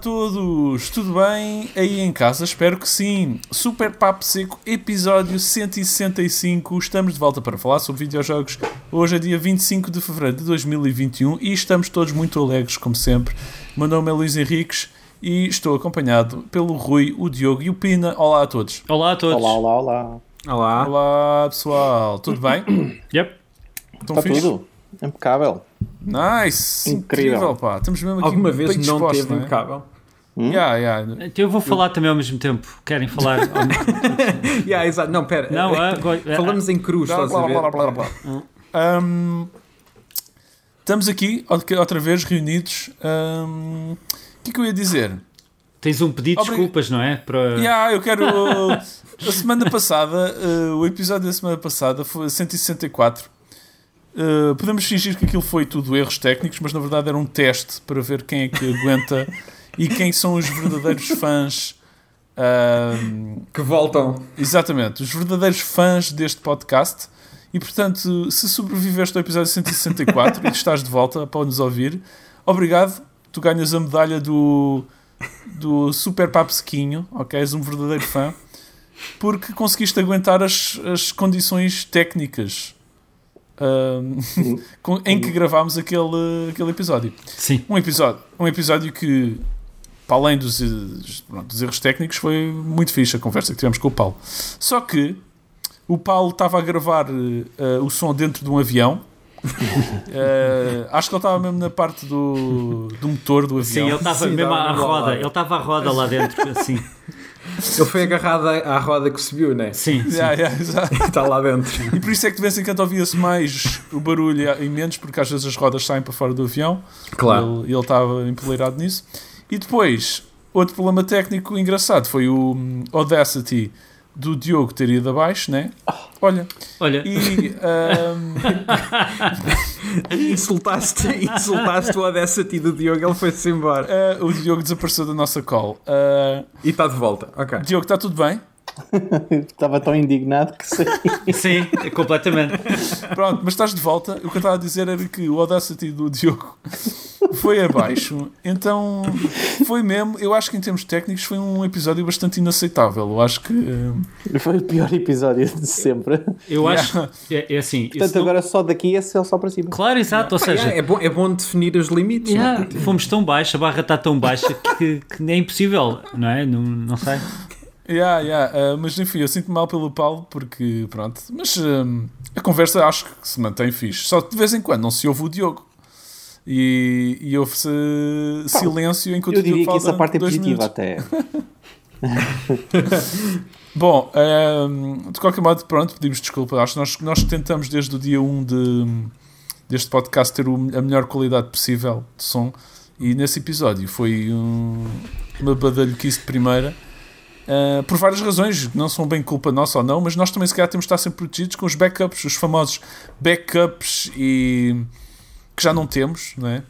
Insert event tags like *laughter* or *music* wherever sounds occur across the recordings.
pessoal, olá a todos, tudo bem? Aí em casa, espero que sim. Super Papo Seco, episódio 165. Estamos de volta para falar sobre videojogos. Hoje é dia 25 de fevereiro de 2021 e estamos todos muito alegres, como sempre. Meu nome é Luís Henriques e estou acompanhado pelo Rui, o Diogo e o Pina. Olá a todos. Olá a todos. Olá, olá, olá. Olá. Olá pessoal, tudo bem? Yep. Estão Está fixe? tudo impecável. Nice! Incrível. Incrível, pá. Estamos mesmo aqui Alguma vez não dispostos, teve é? impecável. Yeah, yeah. Então eu vou falar também ao mesmo tempo. Querem falar? *laughs* ao mesmo- Yeah, exato. Não, pera. Não, ah, *laughs* Falamos em cruz, Blá, estás a blá, ver? blá, blá, blá, blá. Hum, estamos aqui outra vez reunidos. Hum, o que é que eu ia dizer? Tens um pedido de Obrig- desculpas, não é? Para... Yeah, eu quero. *laughs* A semana passada, uh, o episódio da semana passada foi 164. Uh, podemos fingir que aquilo foi tudo erros técnicos, mas na verdade era um teste para ver quem é que aguenta *laughs* e quem são os verdadeiros fãs. hum, Que voltam. Exatamente, os verdadeiros fãs deste podcast. E portanto, se sobreviveste ao episódio 164 e estás de volta para nos ouvir, obrigado. Tu ganhas a medalha do, do Super Papo Sequinho, ok? És um verdadeiro fã, porque conseguiste aguentar as, as condições técnicas *laughs* em que gravámos aquele, aquele episódio. Sim. Um episódio, um episódio que, para além dos, pronto, dos erros técnicos, foi muito fixe a conversa que tivemos com o Paulo. Só que o Paulo estava a gravar eh, o som dentro de um avião. *laughs* Eh, acho que ele estava mesmo na parte do, do motor do Sim, avião. ele estava Sim, mesmo à roda. Ele estava à roda lá dentro, assim. *laughs* Ele foi agarrado à à roda que subiu, né? Sim, *laughs* sim. Yeah, yeah, exato. Está lá dentro. E por isso é que de vez em quando ouvia-se mais o barulho e menos, porque às vezes as rodas saem para fora do avião. Claro. Ele, ele estava empoleirado nisso. E depois, outro problema técnico engraçado foi o hum, Audacity do Diogo ter ido abaixo, né? Olha, Olha, e hum, *laughs* Insultaste, insultaste o Audacity do Diogo, ele foi-se embora. ah, o Diogo desapareceu da nossa call. Ah, E está de volta. Ok. Diogo, está tudo bem? *laughs* Estava tão indignado que sei. sim, completamente. Pronto, mas estás de volta. O que eu estava a dizer era que o Audacity do Diogo foi abaixo. Então, foi mesmo. Eu acho que em termos técnicos foi um episódio bastante inaceitável. Eu acho que. hum, Foi o pior episódio de sempre. Eu Yeah. acho. É, é assim. Portanto, isso não- agora só daqui é só para cima. Claro, exato. Ou seja, yeah, é, bom, é bom definir os limites. é? yeah, fomos tão baixos, a barra está tão baixa que, que é impossível, não é? Não, não sei. Yeah, yeah, uh, mas enfim, eu sinto mal pelo Paulo porque, pronto, mas um, a conversa acho que se mantém fixe. Só que de vez em quando não se ouve o Diogo e, e ouve-se silêncio enquanto Eu o Diogo diria que essa parte é positiva minutos. até. *laughs* Bom, um, de qualquer modo, pronto, pedimos desculpa. Acho que nós, nós tentamos desde o dia 1 de, deste podcast ter a melhor qualidade possível de som e nesse episódio foi um, uma badalhoquice de primeira. Uh, por várias razões, que não são bem culpa nossa ou não, mas nós também se calhar temos de estar sempre protegidos com os backups, os famosos backups e que já não temos, não é?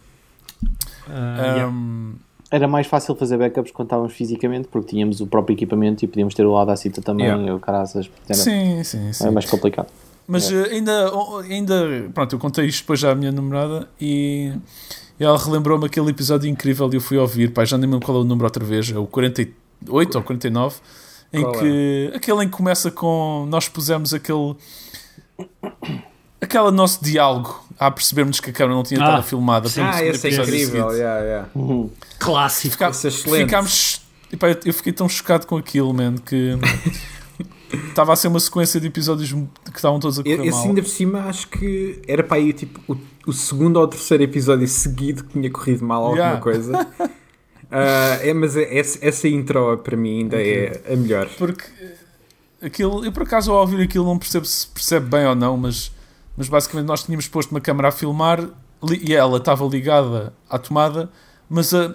Ah, yeah. Um, Era mais fácil fazer backups quando estávamos fisicamente, porque tínhamos o próprio equipamento e podíamos ter o Audacity também, Yeah. o caraças. Era, sim, sim, sim. era mais complicado. Mas eh, ainda, ainda, pronto, eu contei isto depois já à minha namorada e ela relembrou-me aquele episódio incrível e eu fui ouvir, pá, já nem me lembro qual é o número outra vez, é o 48 ou 49, em Qual que, aquele em que começa com, nós pusemos aquele, aquele nosso diálogo a percebermos que a câmera não tinha Ah, estado filmada. Ah, esse é incrível. Yeah, yeah. Clássico. Fica- Esse é ficámos, epá, eu- eu fiquei tão chocado com aquilo, man, que *laughs* estava a ser uma sequência de episódios que estavam todos a correr Esse mal. ainda por cima acho que era para aí tipo o, o segundo ou terceiro episódio seguido que tinha corrido mal alguma Yeah. coisa. *laughs* Ah, é, mas é- essa, essa intro para mim ainda é a melhor. Porque eh, aquilo, eu por acaso ao ouvir aquilo não percebo se percebe bem ou não, mas, mas basicamente nós tínhamos posto uma câmera a filmar e ela estava ligada à tomada, mas a,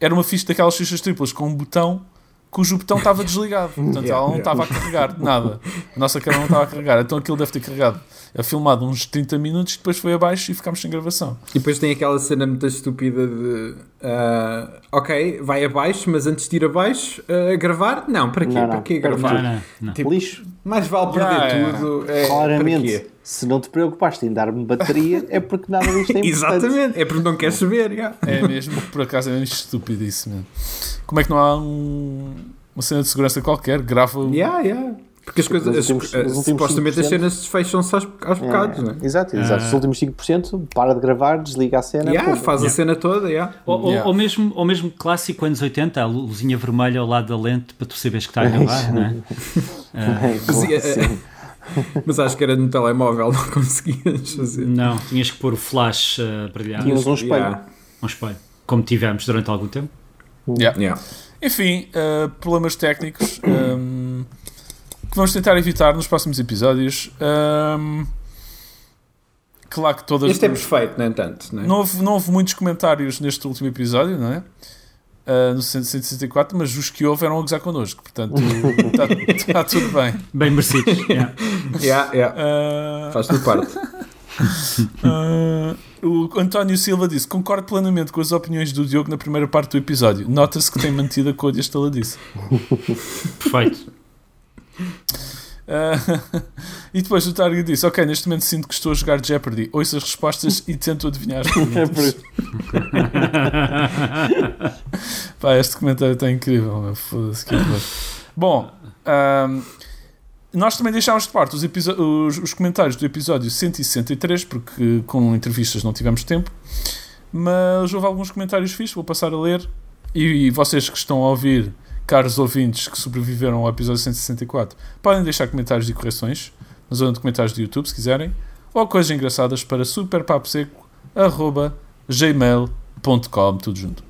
era uma ficha daquelas fichas triplas com um botão cujo botão estava *laughs* desligado. Portanto, Yeah, ela não yeah. estava a carregar nada. A nossa câmera não estava a carregar. Então aquilo deve ter carregado. É filmado uns 30 minutos, depois foi abaixo e ficámos sem gravação. E depois tem aquela cena muito estúpida de ah, ok, vai abaixo, mas antes de ir abaixo, ah, gravar? Não, para quê? Não, não, para quê gravar? Não, não, não. Tipo, Lixo. Mais vale perder Yeah, tudo. É, Claramente, quê? se não te preocupaste em dar-me bateria, é porque nada disto é *laughs* importante. Exatamente, é porque não queres saber. yeah. É mesmo, por acaso é mesmo estúpido isso, mesmo. Como é que não há um- uma cena de segurança qualquer? Grava o. Yeah, yeah. Porque as coisas, nos as- últimos- as- nos últimos supostamente as 5%. cenas desfecham-se aos, aos bocados, É, não é? Exato, exato. Os últimos 5% para de gravar, desliga a cena. Yeah, faz a cena toda, yeah. Ou, ou- Yeah. ou mesmo, ou mesmo clássico anos 80, a luzinha vermelha ao lado da lente para tu saberes que está a gravar, não é? *laughs* É, Mas, bom, é, sim. *laughs* Mas acho que era no telemóvel, não conseguias fazer. Não, tinhas que pôr o flash a brilhar, Tínhamos um espelho. Yeah, um espelho, como tivemos durante algum tempo. Yeah. yeah. Enfim, uh, problemas técnicos um, que vamos tentar evitar nos próximos episódios. Um, claro que todas. Este é perfeito, no entanto. Não é? Não houve, não houve muitos comentários neste último episódio, não é? Uh, no 164, mas os que houve eram a gozar connosco, portanto está *laughs* tudo bem. Bem merecidos. *laughs* yeah. Yeah, yeah. Uh, Faz tudo parte. uh, *laughs* o António Silva disse: Concordo plenamente com as opiniões do Diogo na primeira parte do episódio. Nota-se que tem mantido a cor deste disse. Perfeito. Uh, *laughs* *laughs* e depois o Target disse: Ok, neste momento sinto que estou a jogar Jeopardy. Ouço as respostas e tento adivinhar *laughs* as perguntas. Pá, este comentário está incrível. Foda-se que. Bom, ahm, nós também deixámos de parte os, os- os comentários do episódio 163, porque com entrevistas não tivemos tempo. Mas houve alguns comentários fixos, vou passar a ler. E, vocês que estão a ouvir, caros ouvintes que sobreviveram ao episódio 164, podem deixar comentários e correções na zona de comentários do YouTube, se quiserem, ou coisas engraçadas para superpaposeco.gmail.com, tudo junto.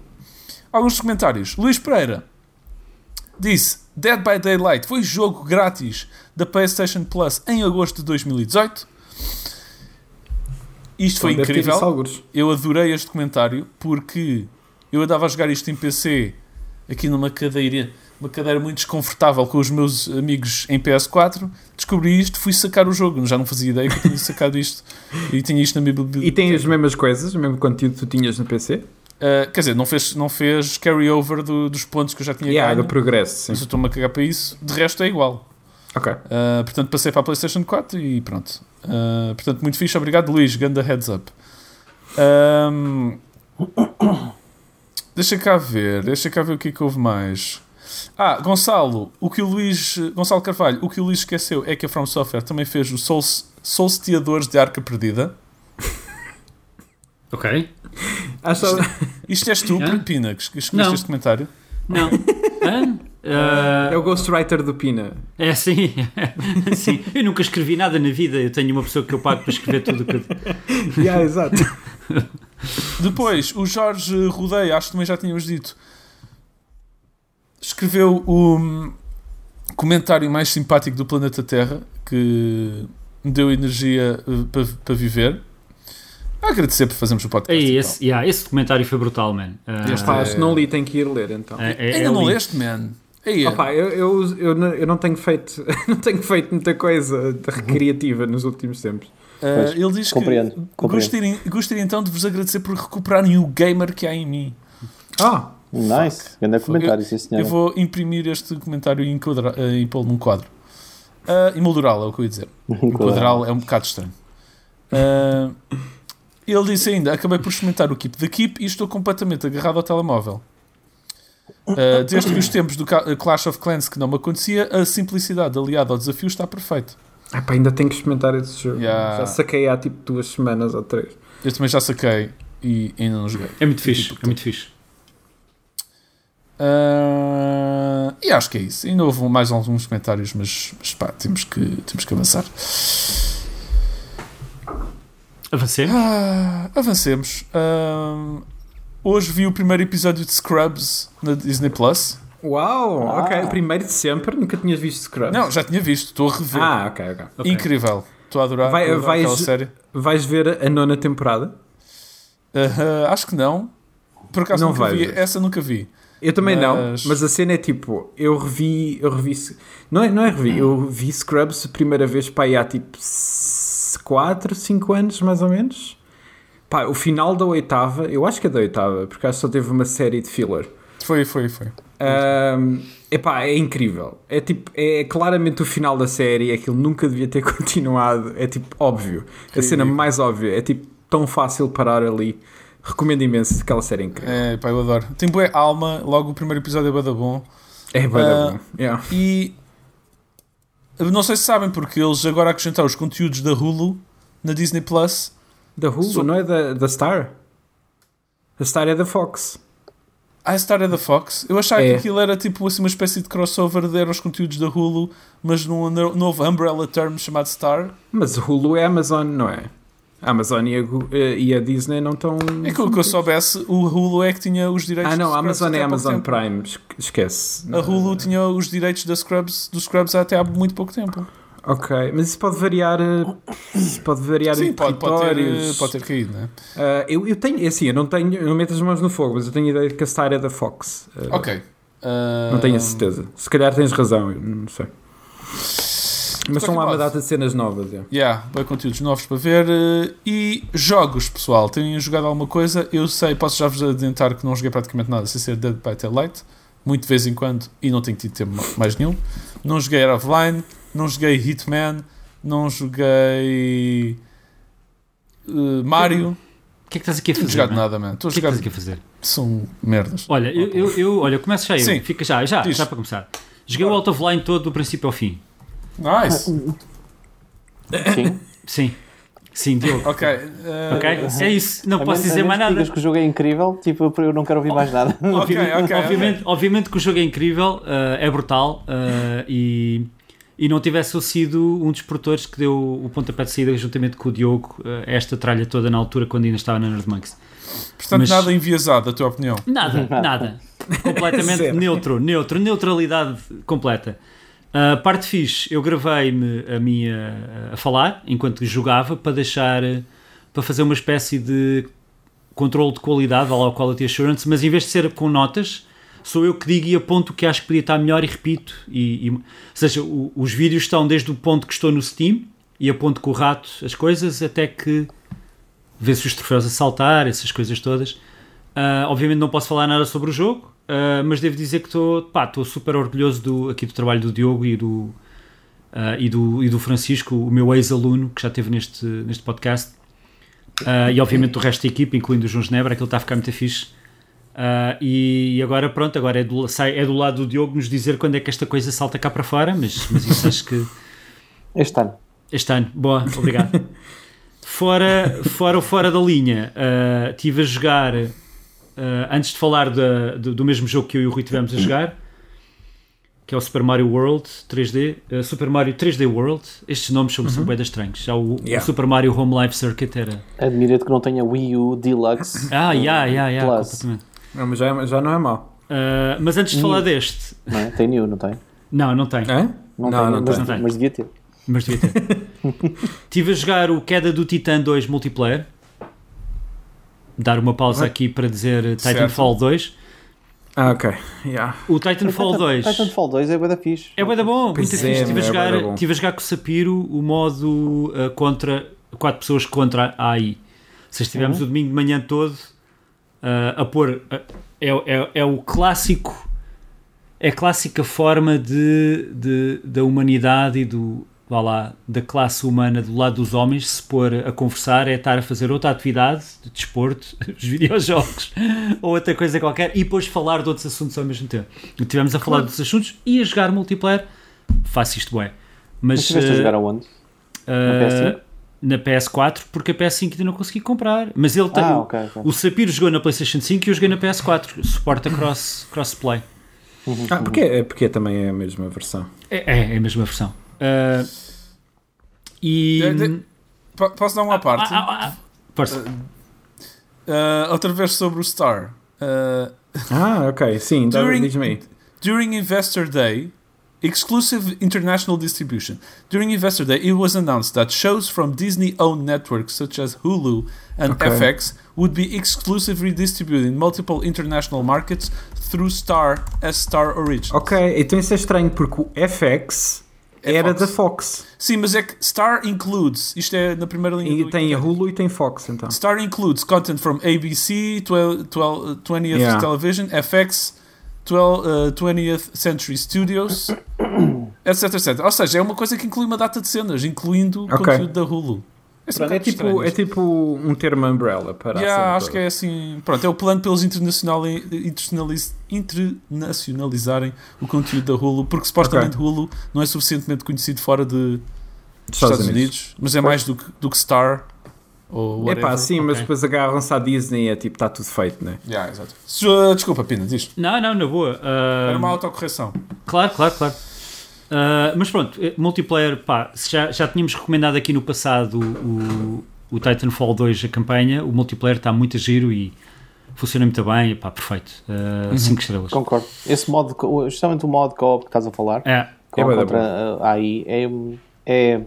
Alguns comentários. Luís Pereira disse: Dead by Daylight foi jogo grátis da PlayStation Plus em agosto de 2018. Isto foi ter incrível. Eu adorei este comentário porque eu andava a jogar isto em PC aqui numa cadeira, uma cadeira muito desconfortável com os meus amigos em PS4. Descobri isto, fui sacar o jogo. Já não fazia ideia que eu tinha sacado isto e tinha isto na minha biblioteca. E tem as mesmas coisas, o mesmo conteúdo que tu tinhas no PC? Uh, quer dizer, não fez, não fez carry-over do- dos pontos que eu já tinha Yeah, ganho. do progresso, sim. Mas eu estou-me a cagar para isso. De resto é igual. Ok. Uh, portanto, passei para a PlayStation 4 e pronto. Uh, portanto, muito fixe. Obrigado, Luís. Ganda heads up. Um, deixa cá ver. Deixa cá ver o que é que houve mais. Ah, Gonçalo, o que o Luís, Gonçalo Carvalho, o que o Luís esqueceu é que a From Software também fez o Solsteadores de Arca Perdida. Ok. *laughs* Acho Isto és tu, Hã? Pina, que escolheste Não. este comentário. Não. *laughs* Hã? Ah, é o Ghostwriter do Pina. é sim. *laughs* sim. Eu nunca escrevi nada na vida. Eu tenho uma pessoa que eu pago para escrever tudo o que eu... yeah, exato. Depois, o Jorge Rodeia, acho que também já tínhamos dito, escreveu o hum, comentário mais simpático do planeta Terra que me deu energia uh, para, para viver. Agradecer por fazermos o podcast. Ei, então. esse, yeah, esse documentário foi brutal, man. Ah, Este Pá, é- que não li, tenho que ir ler então. é- é- Ainda é não lindo. leste, man? Aí, Opa, eu, eu, eu, não- eu não tenho feito *laughs* não tenho feito muita coisa de recreativa nos últimos tempos. Uh, ele diz compreendo, que compreendo. gostaria, gostaria então de vos agradecer por recuperarem o gamer que há em mim. Ah, Nice. Grande comentário, sim Eu senhora. vou imprimir este comentário e enquadra- uh, e pô-lo num quadro. Uh, emoldurá-lo, é o que eu ia dizer. Enquadrá-lo é um bocado estranho. Uh, ele disse ainda: Acabei por experimentar o Keep da Keep e estou completamente agarrado ao telemóvel. Uh, desde os tempos do Clash of Clans que não me acontecia, a simplicidade aliada ao desafio está perfeito. Ah pá, ainda tenho que experimentar esse jogo. Yeah. Já saquei há tipo duas semanas ou três. Eu também já saquei e ainda não joguei. É muito fixe. É muito fixe. Uh, e acho que é isso. Ainda houve mais alguns comentários, mas, mas pá, temos que, temos que avançar. Avancei. Ah, avancemos. Ah, hoje vi o primeiro episódio de Scrubs na Disney Plus. Uau, Ah. ok. Primeiro de sempre, nunca tinhas visto Scrubs. Não, já tinha visto, estou a rever. Ah, ok, ok. Ok. Incrível. Estou a adorar, Vai- a adorar vais- aquela série. Vais ver a nona temporada? Ah, acho que não. Por acaso Não nunca vi. ver. Essa nunca vi. Eu também Mas- não, mas a cena é tipo, eu revi, eu revi, não é, não é revi, eu vi Scrubs a primeira vez aí há tipo 4, 5 anos mais ou menos. Pá, o final da oitava, eu acho que é da oitava, porque acho que só teve uma série de filler. Foi, foi, foi. Um, epá, é incrível. É tipo, é claramente o final da série. Aquilo nunca devia ter *laughs* continuado. É tipo, óbvio. A cena mais óbvia. É tipo, tão fácil parar ali. Recomendo imenso aquela série é incrível. É, pá, eu adoro. Tem boa alma, logo o primeiro episódio é bada bom. É, da Ah, bom. Yeah. E não sei se sabem, porque eles agora acrescentaram os conteúdos da Hulu na Disney Plus. Da Hulu, So- não é da, da Star? A Star é da Fox. Ah, a Star é da Fox. Eu achava É. que aquilo era tipo assim, uma espécie de crossover de os conteúdos da Hulu, mas num no- novo umbrella term chamado Star. Mas o Hulu é Amazon, não é? A Amazon e a, eh, e a Disney não estão. É que o que eu soubesse, o Hulu é que tinha os direitos Ah, não, a Amazon é Amazon. Prime. esque- Esquece. A Hulu tinha os direitos da Scrubs, dos Scrubs até há muito pouco tempo. Ok, mas isso pode variar. Isso pode variar Sim, em pode, pode, ter, territórios. pode ter caído, né? Ah, eu, eu tenho, é assim, eu não tenho, eu não meto as mãos no fogo, mas eu tenho a ideia de que a Star é da Fox. Ah, Ok. Não tenho a Ah, certeza. Se calhar tens razão, eu não sei. Mas são lá uma data de cenas novas. É. Yeah, bem conteúdos novos para ver. eh, E jogos, pessoal. Têm jogado alguma coisa? Eu sei, posso já vos adiantar que não joguei praticamente nada sem ser Dead by Daylight. Muito de vez em quando. E não tenho tido tempo mais nenhum. Não joguei Air of Line. Não joguei Hitman. Não joguei. eh, Mario. O que é que estás aqui a Não fazer? jogado man? nada, man. Estou O a que é que estás aqui a fazer? São merdas. Olha, eu, eu, eu- olha, começo já eu. Sim. Fica já, já, Diz. já para começar. Joguei o Out of Line todo do princípio ao fim. Nice. Sim. Sim. Sim, Diogo. Ok. eh, Ok? É isso. Não A posso menos- dizer mais nada. digas que o jogo é incrível, tipo, eu não quero ouvir mais nada. Ok, ok. obviamente, obviamente que o jogo é incrível, eh, é brutal eh, e, e não tivesse eu sido um dos produtores que deu o pontapé de saída juntamente com o Diogo eh, esta tralha toda na altura quando ainda estava na Nerd Monks. Portanto, Mas- nada enviesado, a tua opinião. Nada, *laughs* nada. Completamente *laughs* neutro, neutro, neutralidade completa. A parte fixe, eu gravei-me a minha a falar enquanto jogava para deixar para fazer uma espécie de controle de qualidade, lá o quality assurance, mas em vez de ser com notas, sou eu que digo e aponto o que acho que podia estar melhor e repito. E, e- ou seja, o- os vídeos estão desde o ponto que estou no Steam e aponto com o rato as coisas até que vê-se os troféus a saltar, essas coisas todas. Ah, obviamente não posso falar nada sobre o jogo, ah, mas devo dizer que estou super orgulhoso do, aqui do trabalho do Diogo e do, ah, e do, e do Francisco, o meu ex-aluno que já esteve neste, neste podcast. Ah, e obviamente do resto da equipe, incluindo o João Genebra, que ele está a ficar muito fixe. Ah, e agora pronto, agora é do, sai, é do lado do Diogo nos dizer quando é que esta coisa salta cá para fora, mas, mas isso acho que Este ano. este ano, boa, obrigado. *laughs* fora, fora o fora da linha, ah, estive a jogar, ah, antes de falar da- do, do mesmo jogo que eu e o Rui tivemos a jogar, que é o Super Mario World 3D, ah, Super Mario 3D World. Estes nomes são uhum. bem estranhos. Já o, o Yeah. Super Mario Home Life Circuit era. Admira-te que não tenha Wii U Deluxe. Ah, yeah, yeah, yeah, Plus. completamente. Não, mas já, já não é mau. Ah, mas antes de falar deste, Não é? Tem New, não tem? não, não tem. Hã? Não, Não, tem, não mas, tem. Não tem. mas devia ter. Mas devia ter. *laughs* Estive a jogar o Queda do Titã 2 multiplayer. Dar uma pausa aqui para dizer Titanfall 2. Ah, ok. Yeah. O Titanfall 2 Titanfall 2 é da fixe. é da bom, Pois muito é, fixe. Estive a, é jogar, estive a jogar com o Sapiro o modo uh, contra quatro pessoas contra a AI. Se estivemos Uhum. o domingo de manhã todo uh, a pôr. uh, é, é, é o clássico. É a clássica forma de, de, da humanidade e do. Vá lá, da classe humana do lado dos homens se pôr a conversar é estar a fazer outra atividade de desporto, *laughs* os videojogos ou outra coisa qualquer e depois falar de outros assuntos ao mesmo tempo. Estivemos a falar de outros assuntos e a jogar multiplayer. Faço isto bem. Mas, Mas estiveste a eh, jogar aonde? Uh, PS5? Na PS4, porque a PS5 ainda não consegui comprar. Mas ele tem. Ah, o- ok, ok. O Sapiro jogou na PlayStation 5 e eu joguei na PS4. Suporta cross, crossplay. Ah, porque, é porque também é a mesma versão. É, é, é a mesma versão. Uh, e. De- de- Po- Posso dar uma parte? Ah, ah, ah, força. Uh, outra vez sobre o Star. Uh, Ah, ok. Sim, *laughs* During- diz-me aí. during Investor Day, exclusive international distribution. During Investor Day, it was announced that shows from Disney owned networks such as Hulu and Okay. FX would be exclusively distributed in multiple international markets through Star as Star Originals. Ok, então isso é estranho porque o FX É era Fox. da Fox. Sim, mas é que Star includes, isto é na primeira linha E tem a. Hulu e tem Fox então. Star includes content from ABC, 12, 12, 20th Yeah. Television, FX, 12, uh, 20th Century Studios, *coughs* etc, etc. Ou seja, é uma coisa que inclui uma data de cenas, incluindo Ok. conteúdo da Hulu. É, assim um Pronto, é, tipo, estranho é tipo um termo umbrella para a Yeah, acho toda. que é assim. Pronto, é o plano para eles internacional, internacionaliz, internacionalizarem o conteúdo da Hulu, porque supostamente Hulu não é suficientemente conhecido fora de, dos Estados, Unidos. mas é mais do que, do que Star ou É whatever. pá, sim, mas Ok. depois agarram-se à Disney e é tipo, está tudo feito, né? Yeah, exato. Uh, Desculpa, Pina, diz. Não, não, na boa. Ah, Era uma autocorreção. Claro, claro, claro. Ah, mas pronto, eh, multiplayer, pá, se já, já tínhamos recomendado aqui no passado o, o Titanfall 2, a campanha, o multiplayer está muito a giro e funciona muito bem, pá, perfeito. 5 estrelas. Concordo. Esse modo, justamente o modo co-op que estás a falar, É, É contra a AI, é, é,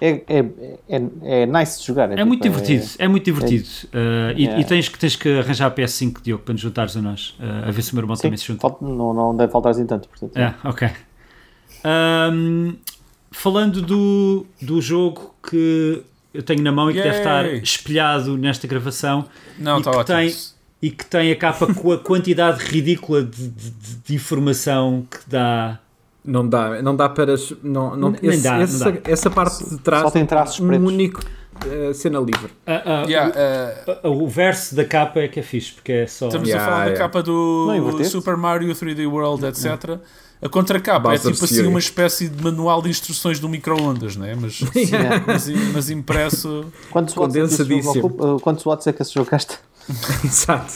é, é, é, é nice de jogar. é tipo, muito divertido, é, muito divertido. Ah, e, Yeah. e tens, que, tens que arranjar a PS5, Diogo, para nos juntares a nós, ah, a ver se o meu irmão Sim, também se junta. falta- não, não deve faltar assim tanto. Portanto, É, ok. Ahm, falando do, do jogo que eu tenho na mão e que deve estar espelhado nesta gravação Não, E está que ótimo. tem- e que tem a capa com a quantidade ridícula de- de- de informação que dá. Não dá, não dá para. Não, não, Nem dá, não essa, dá. essa parte de trás Só tem traços um pretos. único eh, cena livre. Ah, ah, Yeah, uh, o, o verso da capa é que é fixe, porque é só. Estamos Yeah, a falar da yeah. capa do? Super Mario 3D World, etc. A contracapa é tipo assim uma espécie de manual de instruções do micro-ondas, né? mas, *laughs* Yeah. mas, mas impresso. Quantos watts, é que esse jogo uh, quantos watts é que esse jogo gasta? *laughs* Exato.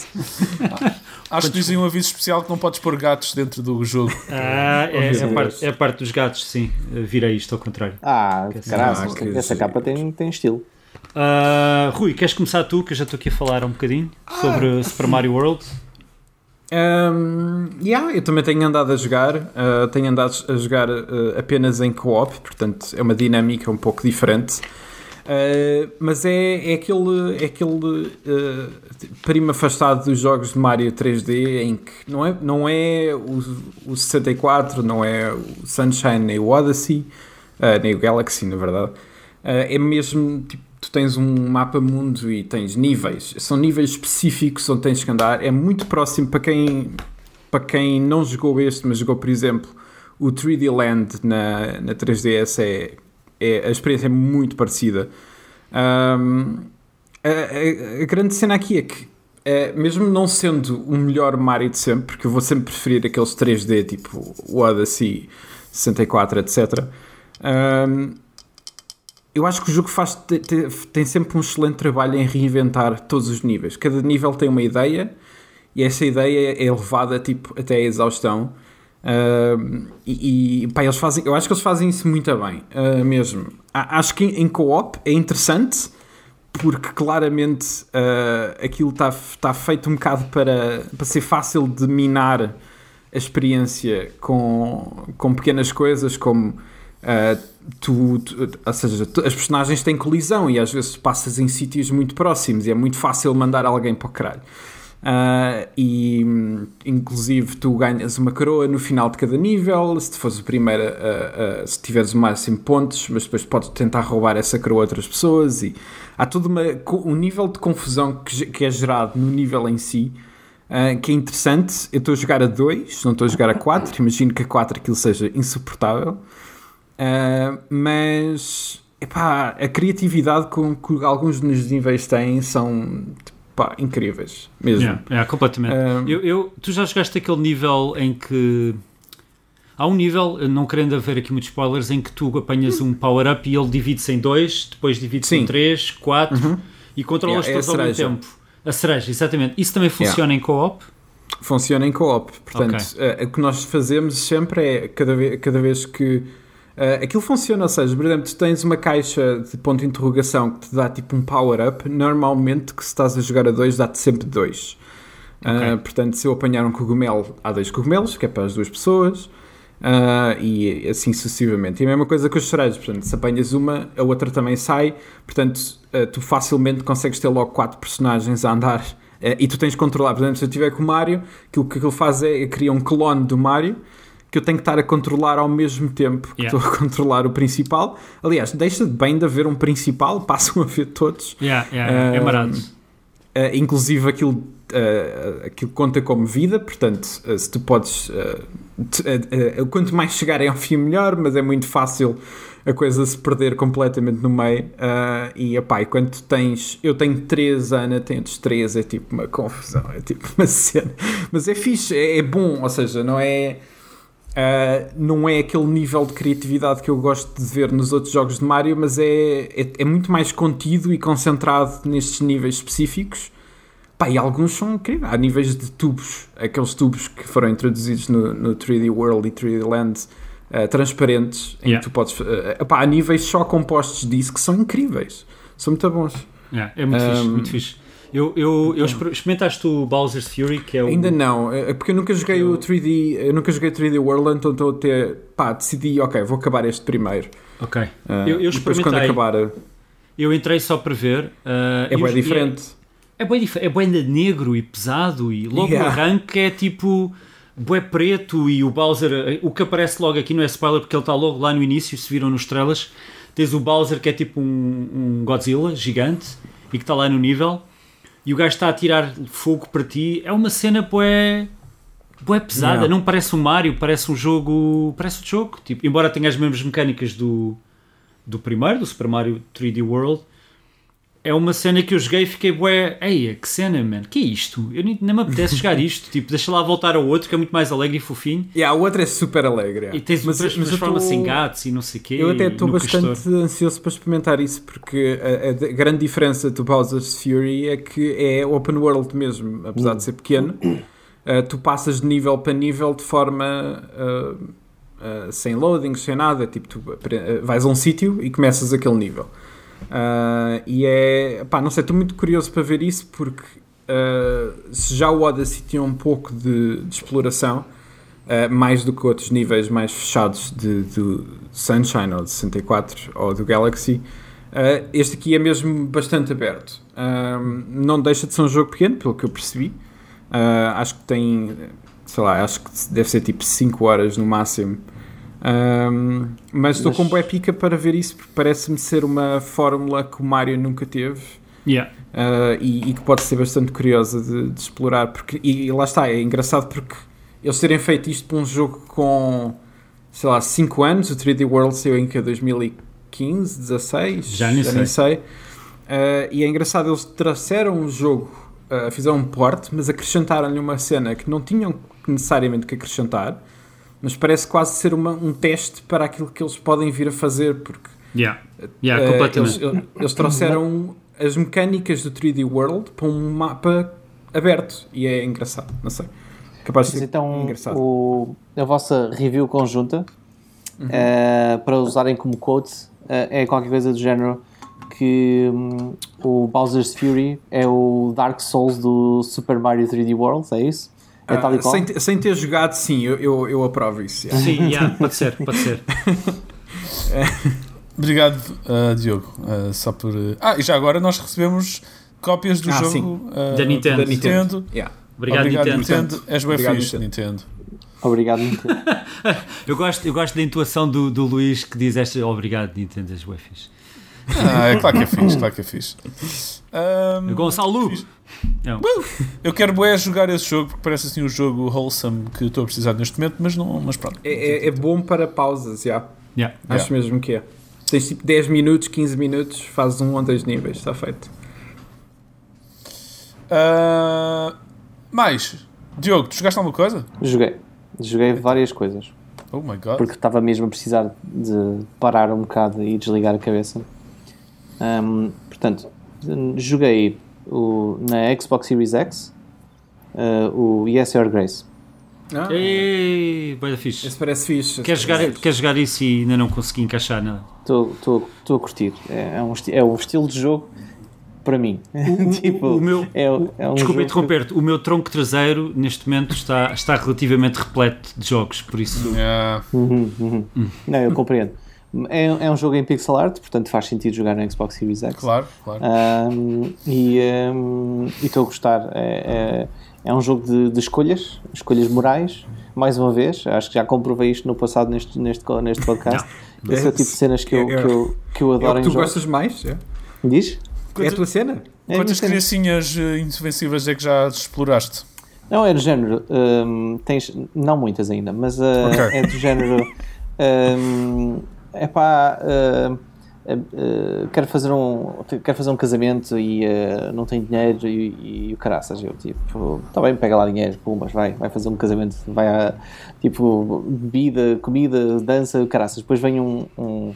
*laughs* Acho que dizem um aviso especial que não podes pôr gatos dentro do jogo. *laughs* Ah, é, é, a parte, é a parte dos gatos, sim. Virei isto ao contrário. Ah, caralho, Ah, essa capa tem, tem estilo. Ah, Rui, queres começar tu? Que eu já estou aqui a falar um bocadinho sobre Super Mario World. Um, yeah, eu também tenho andado a jogar, uh, tenho andado a jogar uh, apenas em co-op, portanto é uma dinâmica um pouco diferente. Uh, mas é, é aquele, é aquele uh, primo afastado dos jogos de Mario 3D em que não é, não é o, o 64, não é o Sunshine nem o Odyssey, uh, nem o Galaxy, na verdade. É mesmo tipo, tu tens um mapa mundo e tens níveis, são níveis específicos onde tens que andar. É muito próximo para quem, para quem não jogou este, mas jogou, por exemplo, o 3D Land na, na 3DS. É, é, a experiência é muito parecida. Um, a, a- a grande cena aqui é que, eh, mesmo não sendo o melhor Mario de sempre, porque eu vou sempre preferir aqueles 3D tipo o Odyssey 64, etc. Um, eu acho que o jogo faz, te- te- tem sempre um excelente trabalho em reinventar todos os níveis. Cada nível tem uma ideia e essa ideia é levada tipo, até a exaustão. Um, e, e, pá, eles fazem, eu acho que eles fazem isso muito bem, uh, mesmo. A- Acho que em, em co-op é interessante porque claramente uh, aquilo está tá feito um bocado para, para ser fácil de minar a experiência com, com pequenas coisas como uh, tu, tu- ou seja, tu- as personagens têm colisão e às vezes passas em sítios muito próximos e é muito fácil mandar alguém para o caralho. Uh, e inclusive tu ganhas uma coroa no final de cada nível. Se fores o primeiro a- a- se tiveres o máximo pontos mas depois podes tentar roubar essa coroa a outras pessoas. E há todo uma, um nível de confusão que, que é gerado no nível em si uh, que é interessante. Eu estou a jogar a 2 não estou a jogar a 4 imagino que a 4 aquilo seja insuportável. Uh, mas epá, a criatividade com que alguns dos níveis têm são pá, incríveis mesmo. Yeah, yeah, completamente. Um, Eu, eu- tu já jogaste aquele nível em que. Há um nível, não querendo haver aqui muitos spoilers, em que tu apanhas um power-up e ele divide-se em dois, depois divide-se em três, quatro e controlas Yeah, é todos ao mesmo tempo. A cereja, exatamente. Isso também funciona em co-op? Funciona em co-op. Portanto, Ok. uh, o que nós fazemos sempre é cada vez, cada vez que uh, aquilo funciona, ou seja, por exemplo, tu tens uma caixa de ponto de interrogação que te dá tipo um power-up, normalmente que se estás a jogar a dois dá-te sempre dois. Uh, portanto, se eu apanhar um cogumelo, há dois cogumelos, que é para as duas pessoas. Uh, e assim sucessivamente. E a mesma coisa com os cerejas, portanto, se apanhas uma, a outra também sai, portanto, uh, tu facilmente consegues ter logo quatro personagens a andar uh, e tu tens de controlar. Por exemplo, se eu estiver com o Mario, aquilo que ele faz é criar um clone do Mario que eu tenho que estar a controlar ao mesmo tempo que Yeah. estou a controlar o principal. Aliás, deixa de bem de haver um principal, *laughs* passam a ver todos. Yeah, yeah, é Um, marado. Uh, inclusive aquilo, uh, aquilo conta como vida, portanto, uh, se tu podes. quanto mais chegarem ao fim, melhor, mas é muito fácil a coisa se perder completamente no meio. e epá, e quando tu tens. Eu tenho 3, a Ana tem outros 3, é tipo uma confusão, é tipo uma *laughs* cena. Mas é fixe, é, é bom, ou seja, não é. Uh, não é aquele nível de criatividade que eu gosto de ver nos outros jogos de Mario, mas é, é, é muito mais contido e concentrado nestes níveis específicos. Pá, e alguns são incríveis. Há níveis de tubos, aqueles tubos que foram introduzidos no, no 3D World e 3D Land uh, transparentes, em Yeah. que tu podes. Uh, pá, há níveis só compostos disso que são incríveis, são muito bons. Yeah, é muito fixe, Um, muito fixe. Eu, eu, eu exper- experimentaste o Bowser's Fury, que é o. Ainda não, é porque eu nunca joguei o 3D, eu nunca joguei 3D World, então estou a ter, pá, decidi, ok, vou acabar este primeiro. Ok. Ah, Eu- eu depois quando acabar Eu entrei só para ver. ah, é bem os- diferente. É, é bem diferente. É bem negro e pesado. E logo Yeah. o arranque é tipo. Bué preto e o Bowser. O que aparece logo aqui não é spoiler porque ele está logo lá no início. Se viram nos estrelas, tens o Bowser que é tipo um, um Godzilla gigante e que está lá no nível. E o gajo está a tirar fogo para ti. É uma cena bué. Bué pesada, Yeah. não parece um Mario, parece um jogo. Parece outro jogo. Tipo, embora tenha as mesmas mecânicas do, do primeiro, do Super Mario 3D World, é uma cena que eu joguei e fiquei bué, ei, que cena, man, que é isto? Eu nem, nem me apetece jogar isto, *laughs* tipo, deixa lá voltar ao outro que é muito mais alegre e fofinho. Yeah, o outro é super alegre. E tens mas, mas, mas tô- em gatos e não sei o quê. Eu até e estou bastante castor. ansioso para experimentar isso porque a, a de- grande diferença do Bowser's Fury é que é open world mesmo, apesar de ser pequeno. Uh, tu passas de nível para nível de forma uh, uh, sem loading, sem nada. Tipo, tu uh, vais a um sítio e começas aquele nível. Uh, e é. Pá, não sei, estou muito curioso para ver isso porque uh, se já o Odyssey tinha um pouco de, de exploração, uh, mais do que outros níveis mais fechados de, do Sunshine ou de 64 ou do Galaxy, este aqui é mesmo bastante aberto. Não deixa de ser um jogo pequeno, pelo que eu percebi. Acho que tem, sei lá, acho que deve ser tipo 5 horas no máximo. Um, mas estou Mas- com boa pica para ver isso porque parece-me ser uma fórmula que o Mario nunca teve Yeah. uh, e, e que pode ser bastante curiosa de, de explorar. Porque, e, e lá está, é engraçado porque eles terem feito isto para um jogo com, sei lá, 5 anos, o 3D World saiu em que é 2015, 16, Já nem sei. Uh, e é engraçado, eles trouxeram o jogo, uh, fizeram um port, mas acrescentaram-lhe uma cena que não tinham necessariamente que acrescentar, mas parece quase ser uma, um teste para aquilo que eles podem vir a fazer, porque Yeah. Yeah, eh, completamente. Eles, eles trouxeram as mecânicas do 3D World para um mapa aberto e é engraçado, não sei. Capaz de ser então, engraçado. o, a vossa review conjunta, eh, para usarem como quote, eh, é qualquer coisa do género que hum, o Bowser's Fury é o Dark Souls do Super Mario 3D World, é isso? É tal e qual? sem, sem ter jogado, sim, eu, eu, eu aprovo isso. yeah. Sim, yeah, pode ser, pode ser. *laughs* Obrigado, uh, Diogo. Uh, só por. uh, Ah, e já agora nós recebemos cópias do Ah, jogo uh, Da Nintendo. Da Nintendo. Yeah. Obrigado, Obrigado, Nintendo. Nintendo. És bem Obrigado, fixe, Nintendo. Obrigado. *laughs* Nintendo. Eu gosto, eu gosto da intuação do, do Luís que diz esta obrigado, Nintendo, és bué fixe. Ah, é claro que é fixe, claro que é fixe. Um, Gonçalo! fixe. Não. eu quero bué jogar esse jogo porque parece assim o jogo wholesome que estou a precisar neste momento, mas, não, mas pronto. É, é, é bom para pausas, yeah. Yeah. acho mesmo que é. Tens tipo 10 minutos, 15 minutos, fazes um ou dois níveis, está feito. Uh, mais, Diogo, tu jogaste alguma coisa? Joguei. Joguei várias coisas. Oh my god. porque estava mesmo a precisar de parar um bocado e desligar a cabeça. Ahm, portanto, joguei o, na Xbox Series X ah, o Yes Your Grace. Ah, Ei, da fixe. esse parece fixe. Queres jogar, fixe. queres jogar isso e ainda não consegui encaixar nada? Estou a curtir. É, é um é um estilo de jogo para mim. tipo, *laughs* o meu- é, é um Desculpa interromper-te, o meu tronco traseiro neste momento está, está relativamente repleto de jogos, por isso. Yeah. Uhum, uhum. Não, eu compreendo. É, é um jogo em pixel art, portanto faz sentido jogar no Xbox Series X. Claro, claro. Um, e um, estou a gostar. É, é, é um jogo de, de escolhas, escolhas morais. Mais uma vez, acho que já comprovei isto no passado neste, neste, neste podcast. Esse é o tipo de cenas que eu, que eu, que eu É o adoro que em tu gostas mais? é? Diz? É a tua cena? É Quantas cena. criancinhas eh, indefensivas é que já exploraste? Não, é do género. hum, tens, não muitas ainda, mas uh, Ok. é do género. *laughs* é pá. quero, fazer um, quero fazer um casamento e uh, não tenho dinheiro e, e o caraças. Eu tipo, tá bem, pega lá dinheiro, pumas, vai, vai fazer um casamento, vai a tipo bebida, comida, dança, caraças. Depois vem um, um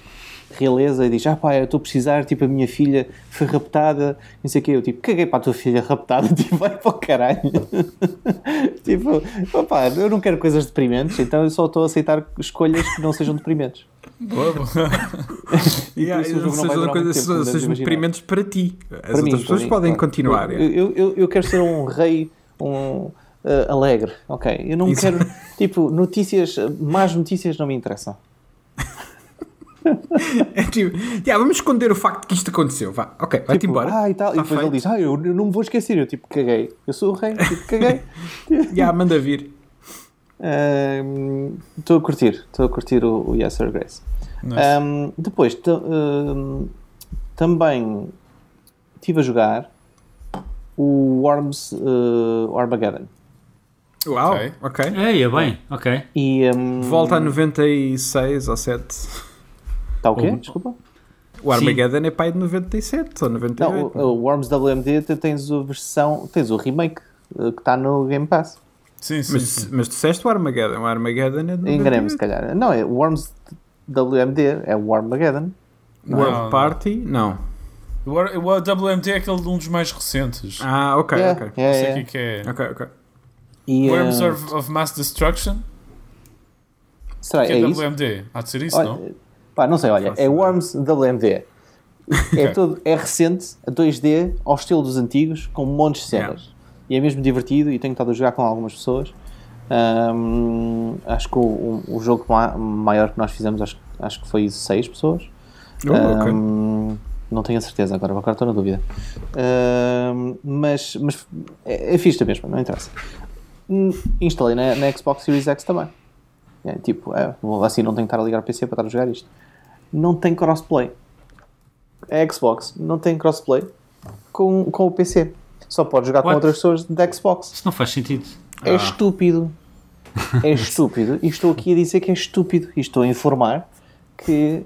realeza e diz: Ah, pá, eu estou a precisar, tipo, a minha filha foi raptada, não sei o quê. Eu, tipo, caguei para a tua filha raptada, *laughs* tipo, vai para o caralho. *laughs* tipo, opá, eu não quero coisas deprimentes, então eu só estou a aceitar escolhas que não sejam deprimentes. Boa, boa. *laughs* seja durar coisa, tempo, sejam deprimentes para ti. As Para outras mim, pessoas mim, podem claro. continuar. Eu, é. eu, eu, eu quero ser um rei, um eh, alegre, ok? Eu não Isso. quero, tipo, notícias, más notícias não me interessam. *laughs* É tipo, yeah, vamos esconder o facto que isto aconteceu. Vá, ok, vai-te Tipo, embora. Ah, e, tal. e Tá depois ele feito. diz, ah, eu, eu não me vou esquecer. Eu, tipo, caguei. Eu sou o rei, tipo, caguei. *laughs* Yeah, manda vir. Estou a curtir, estou a curtir o, o Yes Sir Grace. Nice. Ahm, depois, também estive a jogar o Worms uh, Armageddon. Uau, Ok. ok. Ei, é bem, ok. E, um, Volta a 96 ou 7. Está o quê? Ou- Desculpa. O Armageddon é pai de 97 ou Não, 98. o, o Worms WMD tens a versão, tens o remake uh, que está no Game Pass. Sim, sim, mas, sim. mas disseste o Armageddon. O Armageddon é de Enganei-me se 98. calhar. Não, é o Worms WMD, é o Armageddon. World Não, não. Party? Não. O, WMD é aquele de um dos mais recentes. Ah, ok, Yeah, ok. yeah, Não sei o yeah. que é que é. Ok, ok. E, Worms uh, of, of Mass Destruction? será Que é é isso? WMD? Há de ser isso, Olha, não? pá, não sei, olha, é. Worms WMD. *laughs* É, todo, é recente, a 2D, ao estilo dos antigos, com montes de cenas. E é mesmo divertido e tenho estado a jogar com algumas pessoas. Ahm, acho que o, o- o jogo ma- maior que nós fizemos, acho, acho que foi 6 pessoas. Oh, ok. Ahm, não tenho a certeza agora, agora estou na dúvida. Ahm, mas mas é, é fixe mesmo, não interessa. Hum, Instalei na, na Xbox Series X também. É, tipo, é, assim não tenho que estar a ligar o PC para estar a jogar isto. Não tem crossplay. A Xbox não tem crossplay com, com o PC. Só pode jogar com What? outras pessoas da Xbox. Isso não faz sentido. É Ah. estúpido. É *laughs* estúpido. E estou aqui a dizer que é estúpido. E estou a informar que,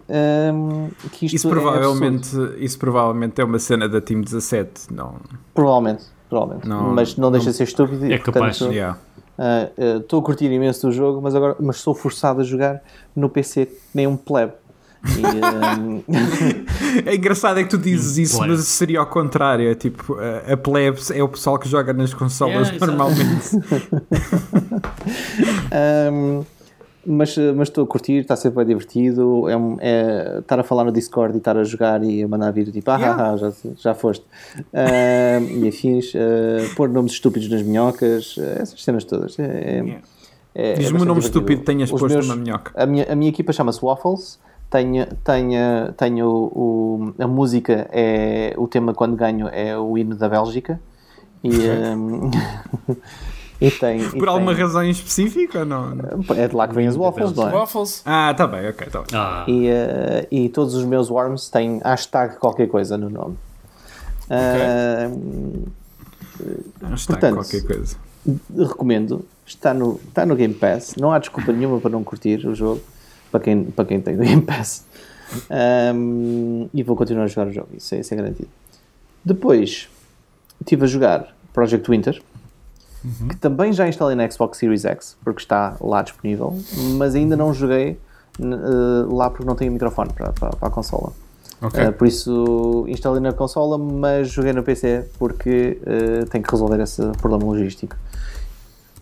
hum, que isto Isso é provavelmente, absurdo. isso provavelmente é uma cena da Team 17. Não. Provavelmente. Provavelmente. Não- mas não deixa de ser estúpido. e, É capaz. portanto, Yeah. ah, ah, Estou a curtir imenso do jogo, mas agora mas sou forçado a jogar no PC nem um plebe. E, *laughs* É engraçado é que tu dizes isso, mas seria ao contrário. É tipo, a, plebs é o pessoal que joga nas consolas Yeah, normalmente. *laughs* Um, mas mas estou a curtir, está sempre bem divertido. É, um- é estar a falar no Discord e estar a jogar e a mandar vir tipo, ah, Yeah. ah, já, já foste. Um, e afins, uh, pôr nomes estúpidos nas minhocas, uh, essas cenas todas. É, é- Yeah. é- é Diz-me um bastante nome divertido. estúpido que tenhas Os posto meus- uma minhoca. A minha, a minha equipa chama-se Waffles. Tenho, tenho, tenho o, a música, é o tema quando ganho é o hino da Bélgica. E, um, *laughs* e tem. e Por alguma tem- razão em específico ou não? É de lá que vêm os waffles, não é? Waffles? Ah, tá bem, ok, tá bem. Ah, E, eh, e todos os meus worms têm hashtag qualquer coisa no nome. Ah, Está portanto, qualquer coisa. recomendo. Está no, está no Game Pass. Não há desculpa nenhuma para não curtir o jogo. Para quem, para quem tem o *laughs* Game Pass. Ahm, e vou continuar a jogar o jogo. Isso é, isso é garantido. Depois estive a jogar Project Winter. Que também já instalei na Xbox Series X. Porque está lá disponível. Mas ainda não joguei eh, lá porque não tenho microfone para, para, para a consola. Ok. Uh, por isso instalei na consola, mas joguei no PC porque uh, tenho que resolver esse problema logístico.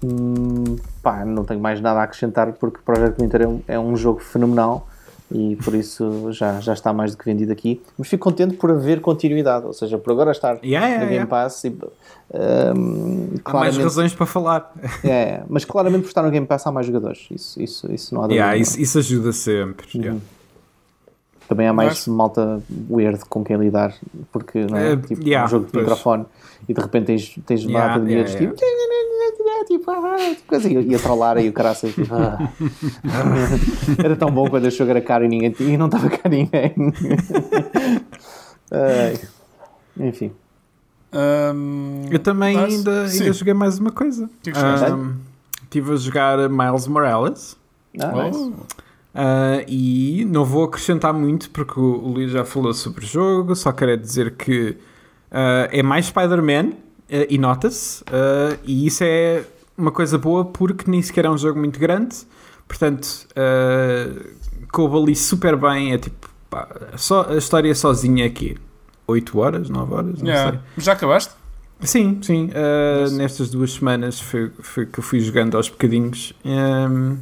Hum, pá, não tenho mais nada a acrescentar porque Project Winter é um, é um jogo fenomenal e por isso já, já está mais do que vendido aqui. Mas fico contente por haver continuidade, ou seja, por agora estar Yeah, yeah, no Game yeah. Pass e, hum, Há mais razões para falar. é, mas claramente por estar no Game Pass há mais jogadores. Isso, isso, isso não há dúvida. Isso, isso ajuda sempre. Uhum. Também há mais Nice. malta weird com quem lidar, porque não é? Eh, tipo, yeah, um jogo de pois. microfone e de repente tens, tens uma Yeah, data de miúdos yeah, tipo, tipo, ah, tipo coisa, e a trollar e o caraças tipo, ah. *laughs* era tão bom quando o jogo era caro e, ninguém, e não estava cá ninguém. *laughs* Ai. Enfim. Um, Eu também mas- ainda, sim. ainda joguei mais uma coisa. que é Estive a jogar Miles Morales. Ah, Oh, nice. Ah, e não vou acrescentar muito porque o Luís já falou sobre o jogo, só quero dizer que ah, é mais Spider-Man ah, e nota-se, e isso é uma coisa boa porque nem sequer é um jogo muito grande, portanto ah, coube ali super bem. É tipo, pá, só, a história sozinha é aqui 8 horas, 9 horas, não yeah. sei. Já acabaste? Sim, sim. uh, nestas duas semanas foi, foi que eu fui jogando aos bocadinhos. Um,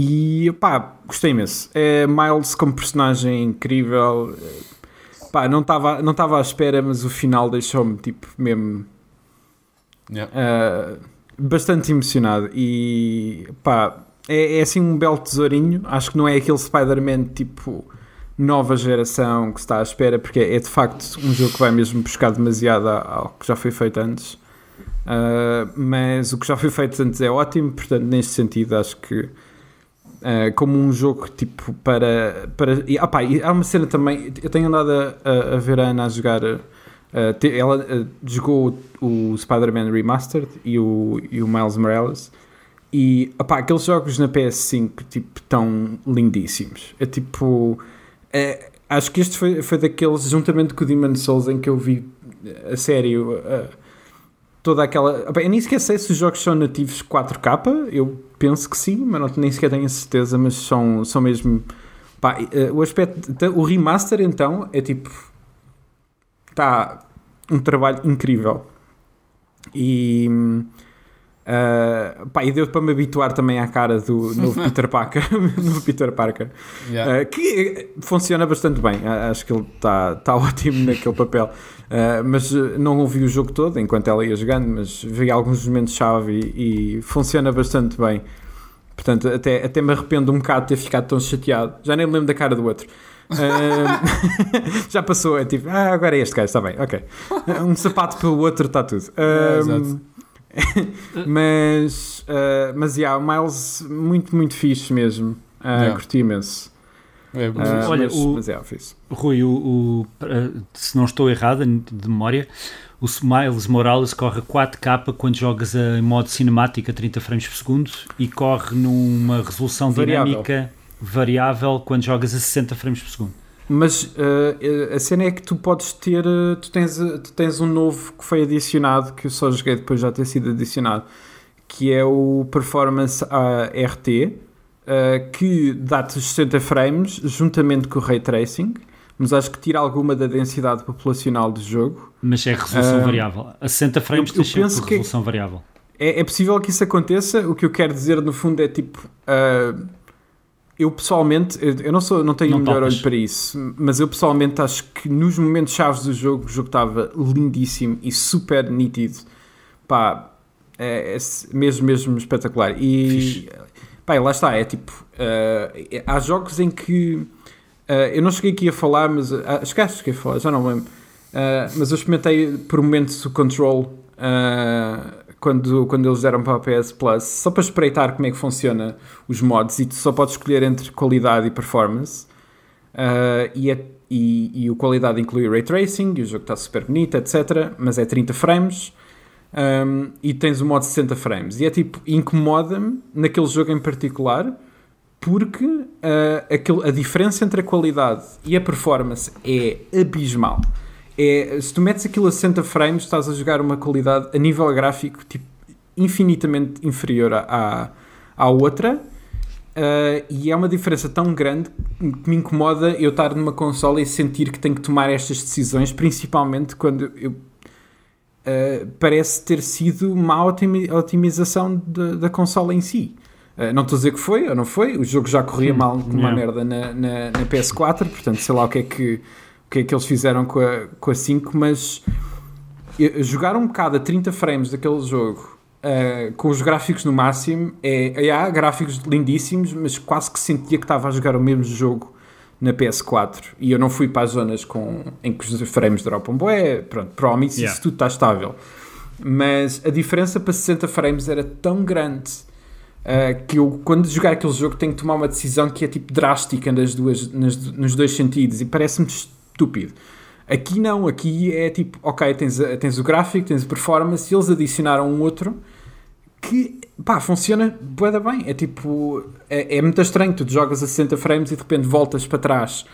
e pá, gostei imenso. É Miles como personagem incrível. Pá, não estava não tava à espera, mas o final deixou-me tipo mesmo Yeah. uh, bastante emocionado. E pá, é, é assim um belo tesourinho. Acho que não é aquele Spider-Man tipo nova geração que está à espera, porque é, de facto um jogo que vai mesmo buscar demasiado ao que já foi feito antes. Uh, mas o que já foi feito antes é ótimo, portanto, neste sentido, acho que uh, como um jogo tipo para. para e, opá, e há uma cena também. Eu tenho andado a, a, ver a Ana a jogar. uh, te- ela uh, jogou o, o Spider-Man Remastered e o, e o Miles Morales. E opá, aqueles jogos na PS5 tipo, estão lindíssimos. É tipo. é, acho que este foi, foi daqueles, juntamente com o Demon Souls, em que eu vi a sério toda aquela. Opá, eu nem sei se os jogos são nativos 4K. Eu penso que sim, mas não, nem sequer tenho a certeza. Mas são, são mesmo. pá, uh, o aspecto. O remaster, então, é tipo. Está um trabalho incrível. E. Uh, pá, e deu para me habituar também à cara do novo *laughs* Peter Parker, *laughs* novo Peter Parker Yeah. uh, que funciona bastante bem. A- Acho que ele está tá *laughs* ótimo naquele papel. Uh, mas uh, não ouvi o jogo todo enquanto ela ia jogando, mas vi alguns momentos-chave e, e funciona bastante bem. Portanto, até, até me arrependo um bocado de ter ficado tão chateado. Já nem me lembro da cara do outro. Já passou, é tipo, ah, agora é este gajo, está bem, ok. Um sapato pelo outro, está tudo. É, Um. *laughs* mas, uh, mas, yeah, o Miles, muito, muito fixe mesmo. Uh, Yeah. Curti imenso. É, Uh, Olha, mas, o- mas é, fixe. Rui, o, o- se não estou errado de memória, o Miles Morales corre a 4K quando jogas em modo cinemático a 30 frames por segundo e corre numa resolução Variável. dinâmica variável quando jogas a 60 frames por segundo. Mas uh, a cena é que tu podes ter. uh, Tu tens, uh, tu tens um novo que foi adicionado, que eu só joguei depois de já ter sido adicionado, que é o Performance uh, RT, uh, que dá-te os 60 frames juntamente com o Ray Tracing, mas acho que tira alguma da densidade populacional do jogo. Mas é resolução Ah, variável. A 60 frames eu- eu penso que- resolução variável. É, é possível que isso aconteça. O que eu quero dizer no fundo é tipo. uh, eu pessoalmente, eu não, sou, não tenho o melhor topas. olho para isso, mas eu pessoalmente acho que nos momentos chaves do jogo, o jogo estava lindíssimo e super nítido. Pá, é, é mesmo, mesmo espetacular. E Fixe. pá, e lá está, é tipo. uh, há jogos em que. uh, eu não cheguei aqui a falar, mas. Uh, acho que cheguei a falar, já não lembro. Uh, mas eu experimentei por momentos o Control uh, quando, quando eles deram para a PS Plus, só para espreitar como é que funciona os mods e tu só podes escolher entre qualidade e performance. Uh, e, é- e, e o qualidade inclui Ray Tracing e o jogo está super bonito, etc. Mas é 30 frames. Um, e tens o modo 60 frames. E é tipo, incomoda-me naquele jogo em particular porque uh, a diferença entre a qualidade e a performance é abismal. É, se tu metes aquilo a 60 frames, estás a jogar uma qualidade a nível gráfico tipo, infinitamente inferior à, à, outra. Uh, e é uma diferença tão grande que me incomoda eu estar numa consola e sentir que tenho que tomar estas decisões, principalmente quando eu, uh, parece ter sido má otimi- otimização da, da consola em si. Uh, não estou a dizer que foi ou não foi, o jogo já corria mal como uma merda na, na, na PS4, portanto sei lá o que é que, que, é que eles fizeram com a, com a 5, mas jogar um bocado a 30 frames daquele jogo Uh, com os gráficos no máximo, é, é, há gráficos lindíssimos, mas quase que sentia que estava a jogar o mesmo jogo na PS4 e eu não fui para as zonas com, em que os frames dropam. Bué, pronto, provavelmente Yeah. isso tudo está estável. Mas a diferença para 60 frames era tão grande uh, que eu, quando jogar aquele jogo, tenho que tomar uma decisão que é tipo drástica nas duas, nas, nos dois sentidos e parece-me estúpido. Aqui não, aqui é tipo, ok, tens, tens o gráfico, tens a performance, e eles adicionaram um outro que, pá, funciona bué bem. É tipo, é, é muito estranho, tu jogas a 60 frames e de repente voltas para trás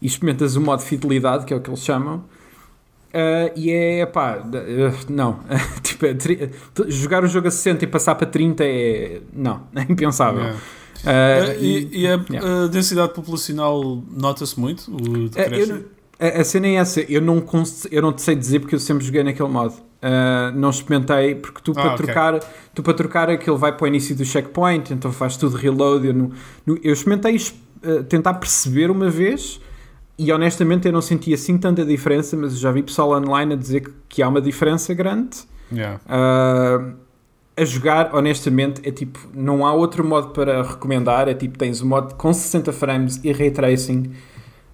e experimentas o modo fidelidade, que é o que eles chamam. Ah, e é, pá, ah, não. *laughs* tipo, é jogar o jogo a 60 e passar para 30 é, não, *laughs* é impensável. Yeah. Ah, Uh, e, e a, yeah. densidade populacional nota-se muito? O É, decréscimo? A, a cena é essa, eu não, eu não te sei dizer porque eu sempre joguei naquele modo. Ah, não experimentei, porque tu Ah, para ok. trocar, tu para trocar aquilo vai para o início do checkpoint, então faz tudo reload. Eu, não- eu experimentei ah, tentar perceber uma vez e honestamente eu não senti assim tanta diferença, mas já vi pessoal online a dizer que, que há uma diferença grande. Yeah. Ah, a jogar, honestamente, é tipo, não há outro modo para recomendar. É tipo, tens o modo com 60 frames e ray tracing,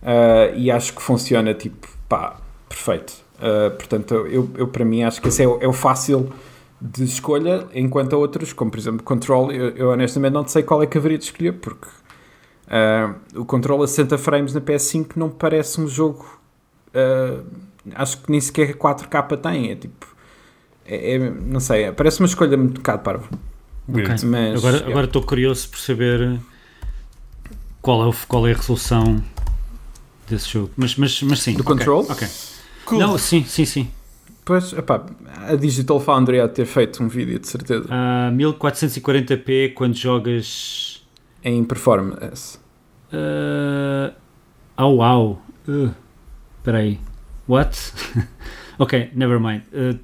ah, e acho que funciona tipo, pá, perfeito. Ah, portanto, eu, eu para mim acho que esse é o, é o fácil de escolha, enquanto a outros, como por exemplo Control, eu, eu honestamente não sei qual é que haveria de escolher, porque ah, o Control a 60 frames na PS5 não parece um jogo. ah, acho que nem sequer 4K tem, é tipo. É, é- não sei, parece uma escolha muito um bocado parva. Weird. Ok. Mas, Agora estou curioso por saber qual é, o- qual é a resolução desse jogo. Mas, mas, mas sim. Do ok, Control? ok. Cool. Não, sim, sim, sim. Pois, epá, a Digital Foundry há de ter feito um vídeo, de certeza, Ah, 1440p quando jogas. em performance. ah, au, au. Uh, Espera aí. What? *laughs* ok, never mind. Uh,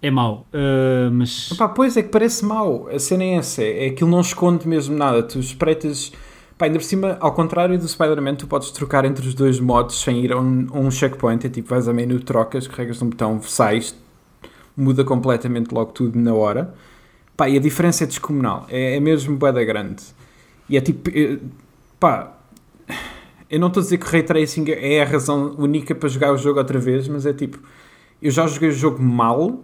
é mau. Uh, mas. Epá, pois é que parece mau, a cena é essa, é aquilo não esconde mesmo nada, tu espreitas, pá, ainda por cima, ao contrário do Spider-Man, tu podes trocar entre os dois modos sem ir a um, um checkpoint, é tipo, vais a menu, trocas, carregas um botão, sais, muda completamente logo tudo na hora, pá, e a diferença é descomunal, é, é mesmo bué da grande, e é tipo, eh, pá, eu não estou a dizer que o Ray Tracing é a razão única para jogar o jogo outra vez, mas é tipo, eu já joguei o jogo mal,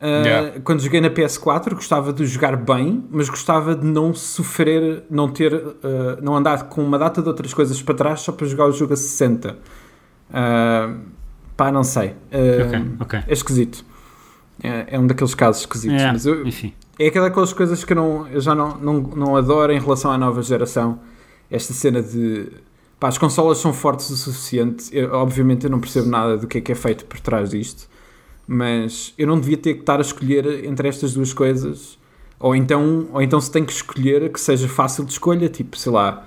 Uh, Yeah. Quando joguei na PS4 gostava de jogar bem, mas gostava de não sofrer, não ter, uh, não andar com uma data de outras coisas para trás só para jogar o jogo a 60. Uh, pá, não sei. Uh, Ok, ok. É esquisito. É, é um daqueles casos esquisitos. É, Mas eu- é aquela daquelas coisas que eu, não, eu já não, não, não adoro em relação à nova geração. Esta cena de. Pá, as consolas são fortes o suficiente. Eu, obviamente eu não percebo nada do que é que é feito por trás disto. Mas eu não devia ter que estar a escolher entre estas duas coisas. Ou então, ou então se tem que escolher que seja fácil de escolha. Tipo, sei lá.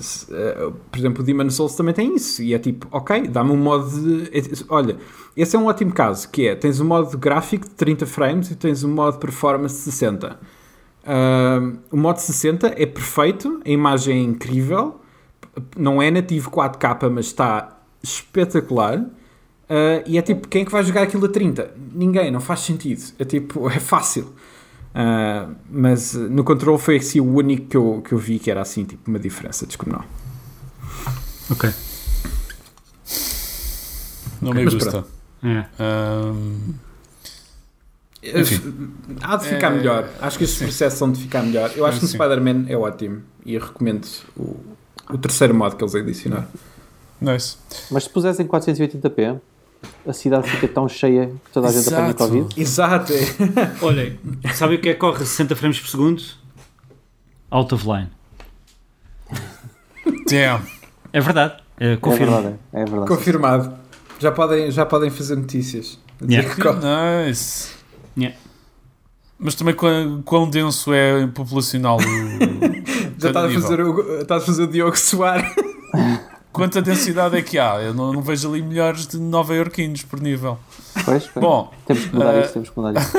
se- ah, por exemplo, o Demon's Souls também tem isso. E é tipo, ok, dá-me um modo de. é- Olha, esse é um ótimo caso. Que é, tens um modo gráfico de 30 frames e tens um modo performance de 60. Ah, o modo 60 é perfeito, a imagem é incrível, não é nativo 4K, mas está espetacular. Ah, e é tipo, quem é que vai jogar aquilo a 30? Ninguém, não faz sentido. É tipo, *laughs* é fácil. Ah, mas ah, no controle foi assim o único que eu, que eu vi que era assim, tipo, uma diferença descomunal. Ok. Não me gusta. É. Um, Enfim. Há de ficar É, melhor. Acho que estes processos são de ficar melhor. Eu acho que no Sim. Spider-Man é ótimo e eu recomendo o, o terceiro modo que eles adicionaram. nice. Mas se pusessem 480p, a cidade fica tão cheia que toda a gente apanha. Covid. Exato. *laughs* Olhem, sabe o que é que corre 60 frames por segundo? Out of line. Damn. É verdade. É, É confirmo. verdade, é verdade. Confirmado. Já podem, já podem fazer notícias. Yeah. Nice. Yeah. Mas também quão, quão denso é populacional o. *laughs* Já estás a, fazer o, estás a fazer o Diogo suar. *laughs* Quanta densidade é que há? Eu não, não vejo ali milhares de nova iorquinos por nível. Pois, pois. Bom, temos que mudar eh, isso, temos que mudar isso.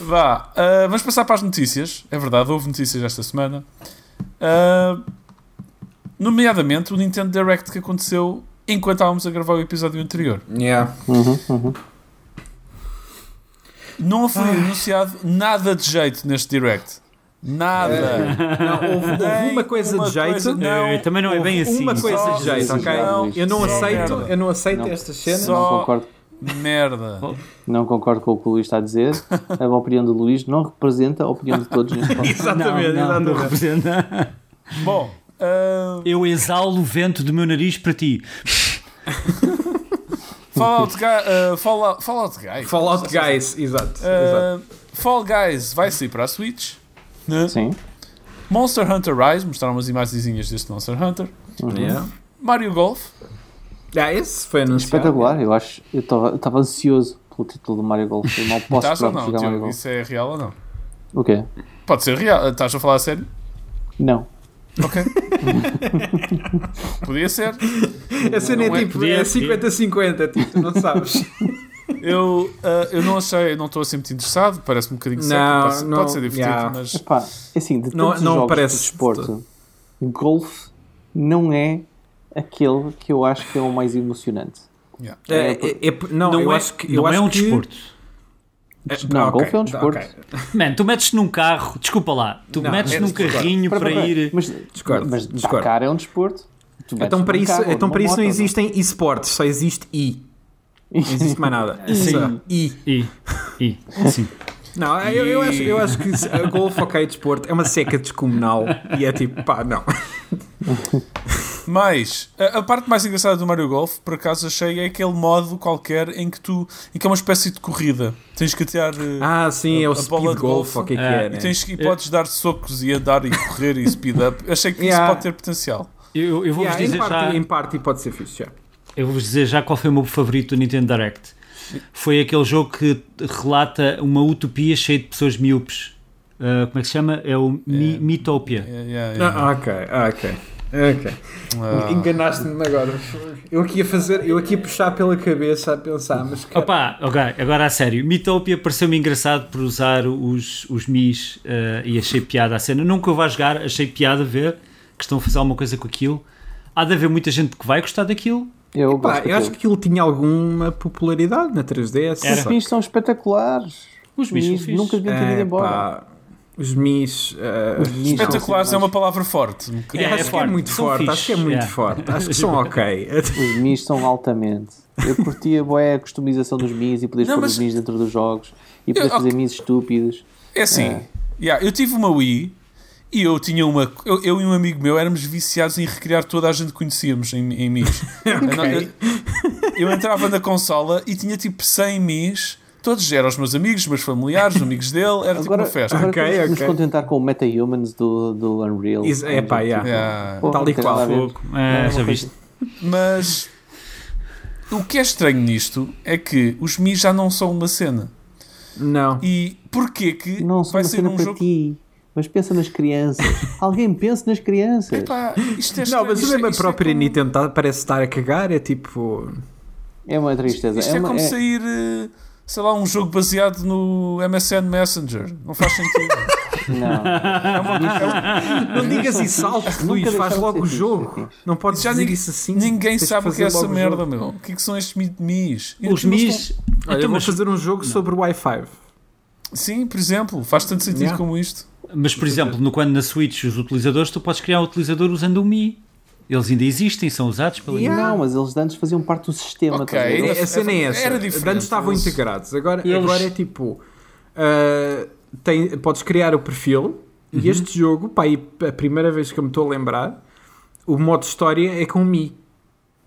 *laughs* vá. ah, vamos passar para as notícias. É verdade, houve notícias esta semana. Ah, nomeadamente o Nintendo Direct que aconteceu enquanto estávamos a gravar o episódio anterior. Yeah. Uhum, uhum. Não foi anunciado nada de jeito neste Direct. Nada. Não, houve, houve *laughs* uma coisa uma de jeito. coisa- não. Também não é bem Houve assim. Uma coisa Só- de jeito, ok? não, Eu não aceito, merda. eu não aceito Não. estas cenas. Só- Não concordo, Merda. não concordo com o que o Luís está a dizer. *laughs* A opinião do Luís não representa a opinião de todos neste *laughs* podcast. Exatamente, não, não, representa. Bom, Ah, Eu exalo o vento do meu nariz para ti. Fallout, ah, Fallout, Fallout Guys. Fallout Guys, exato. exato. Ah, Fall Guys vai sair para a Switch. Né? Sim. Monster Hunter Rise, mostraram umas imagenzinhas deste Monster Hunter. Uhum. Yeah. Mario Golf. Ah, esse foi anunciado. Espetacular, eu acho. Eu estava ansioso pelo título do Mario Golf. Eu mal *laughs* posso Estás ou esperar não, jogar Mario? Golf. Isso é real ou não? O quê? Pode ser real. Estás a falar a sério? Não. Ok. *laughs* Podia ser. A cena é é- tipo, é 50-50, tipo, tu não sabes. *laughs* Eu, ah, eu não achei, não estou assim muito interessado. Parece-me um bocadinho. Não, Pode, não, pode ser divertido, yeah. mas. Epá, é assim, de Não- todos não os jogos parece de desporto, golfe não é aquele que eu acho que é o mais emocionante. yeah. É, é- é- não, Não, eu é, acho que. Eu não acho é um que- desporto. Não, ok, golfe é um tá, desporto. ok. *laughs* Man, tu metes num carro, desculpa lá, tu Não, metes num carrinho para, Espera, espera, ir. Mas, Discordo, mas discordo. Dakar é um desporto. Então para isso, então para isso não existem esportes, só existe I. Não existe mais nada. Sim. I. E, e, sim. Não, eu, eu, acho, eu acho que a golfe, ok, desporto, é uma seca descomunal e é tipo, pá, não. Mas a, a parte mais engraçada do Mario Golf, por acaso achei, é aquele modo qualquer em que tu. em que é uma espécie de corrida. Tens que atear. eh, Ah, sim, é o A- a bola speed de golf, golfe. o que é que é, e, né? tens, e podes dar socos e andar e correr e speed up. Achei que Yeah. isso pode ter potencial. Eu, eu vou-vos Yeah, em, dizer parte, já, em parte pode ser fixe, já. Eu vou dizer já qual foi o meu favorito do Nintendo Direct. Foi aquele jogo que relata uma utopia cheia de pessoas miúpes. Ah, como é que se chama? É o Mi- Mitopia. Yeah, yeah, yeah. Ah, ok, ah, ok. Ok. Ah. Enganaste-me agora. Eu aqui a fazer, eu aqui a puxar pela cabeça a pensar, mas cara, Opa, ok, agora a sério. Mitopia pareceu-me engraçado por usar os, os Mis eh, e achei piada a cena. Nunca eu vá jogar, achei piada ver que estão a fazer alguma coisa com aquilo. Há de haver muita gente que vai gostar daquilo. Eu, pá, eu acho que aquilo tinha alguma popularidade na 3DS. Era. Os Mis são espetaculares. Os Mis nunca deviam ter ido É, embora. pá, os Mis. Os Mis são Espetaculares é uma palavra forte. Um bocadinho. É, acho que é forte, muito são forte, fixe, acho que é muito yeah. forte, acho que são *laughs* ok. Os Mis são altamente. Eu curtia bué, a customização dos Mis e poderes Não, pôr mas- os Mis dentro dos jogos e poderes Eu- fazer Mis estúpidos. É assim, É. yeah, eu tive uma Wii e eu tinha uma. Eu, eu e um amigo meu éramos viciados em recriar toda a gente que conhecíamos em, em Mis. *laughs* eu, eu entrava na consola e tinha tipo 100 Mis, todos eram os meus amigos, os meus familiares, os amigos dele, era tipo Agora, uma festa. agora Ok, temos que nos contentar com o Meta-Humans do, do Unreal. Isso, é pá, yeah. Yeah. Pô, Tal e qual. É, É já viste. Mas o que é estranho nisto é que os Mis já não são uma cena. Não. E porquê que Não vai uma ser cena um para jogo. ti, mas pensa nas crianças. Alguém pense nas crianças. Epá, isto é Não, mas isto é- mesmo a é própria como- Nintendo tá- parece estar a cagar, é tipo. É uma tristeza. Isto é, uma- como é- sair, eh, sei lá, um jogo baseado no MSN Messenger. Não faz sentido. Não. Não digas isso alto, Luís, faz logo o jogo. fixe. Não podes Já dizer ninguém- isso assim. Ninguém sabe o que é essa merda, jogo. meu. O que, é que são estes mi- Mis? Os não Mis. estão- Olha, Então, eu vou mas, fazer um jogo sobre o Wi-Fi. Sim, por exemplo, faz tanto sentido Yeah. como isto. Mas, por exemplo, no, quando na Switch os utilizadores, tu podes criar um utilizador usando o Mi. Eles ainda existem, são usados pela Yeah. Não, mas eles antes faziam parte do sistema. Ok. estás a É, cena é essa. era diferente, Antes estavam eles- integrados. Agora, Eles- agora é tipo. ah, tem, podes criar o perfil Uhum. e este jogo, pá, a primeira vez que eu me estou a lembrar, o modo história é com o Mi.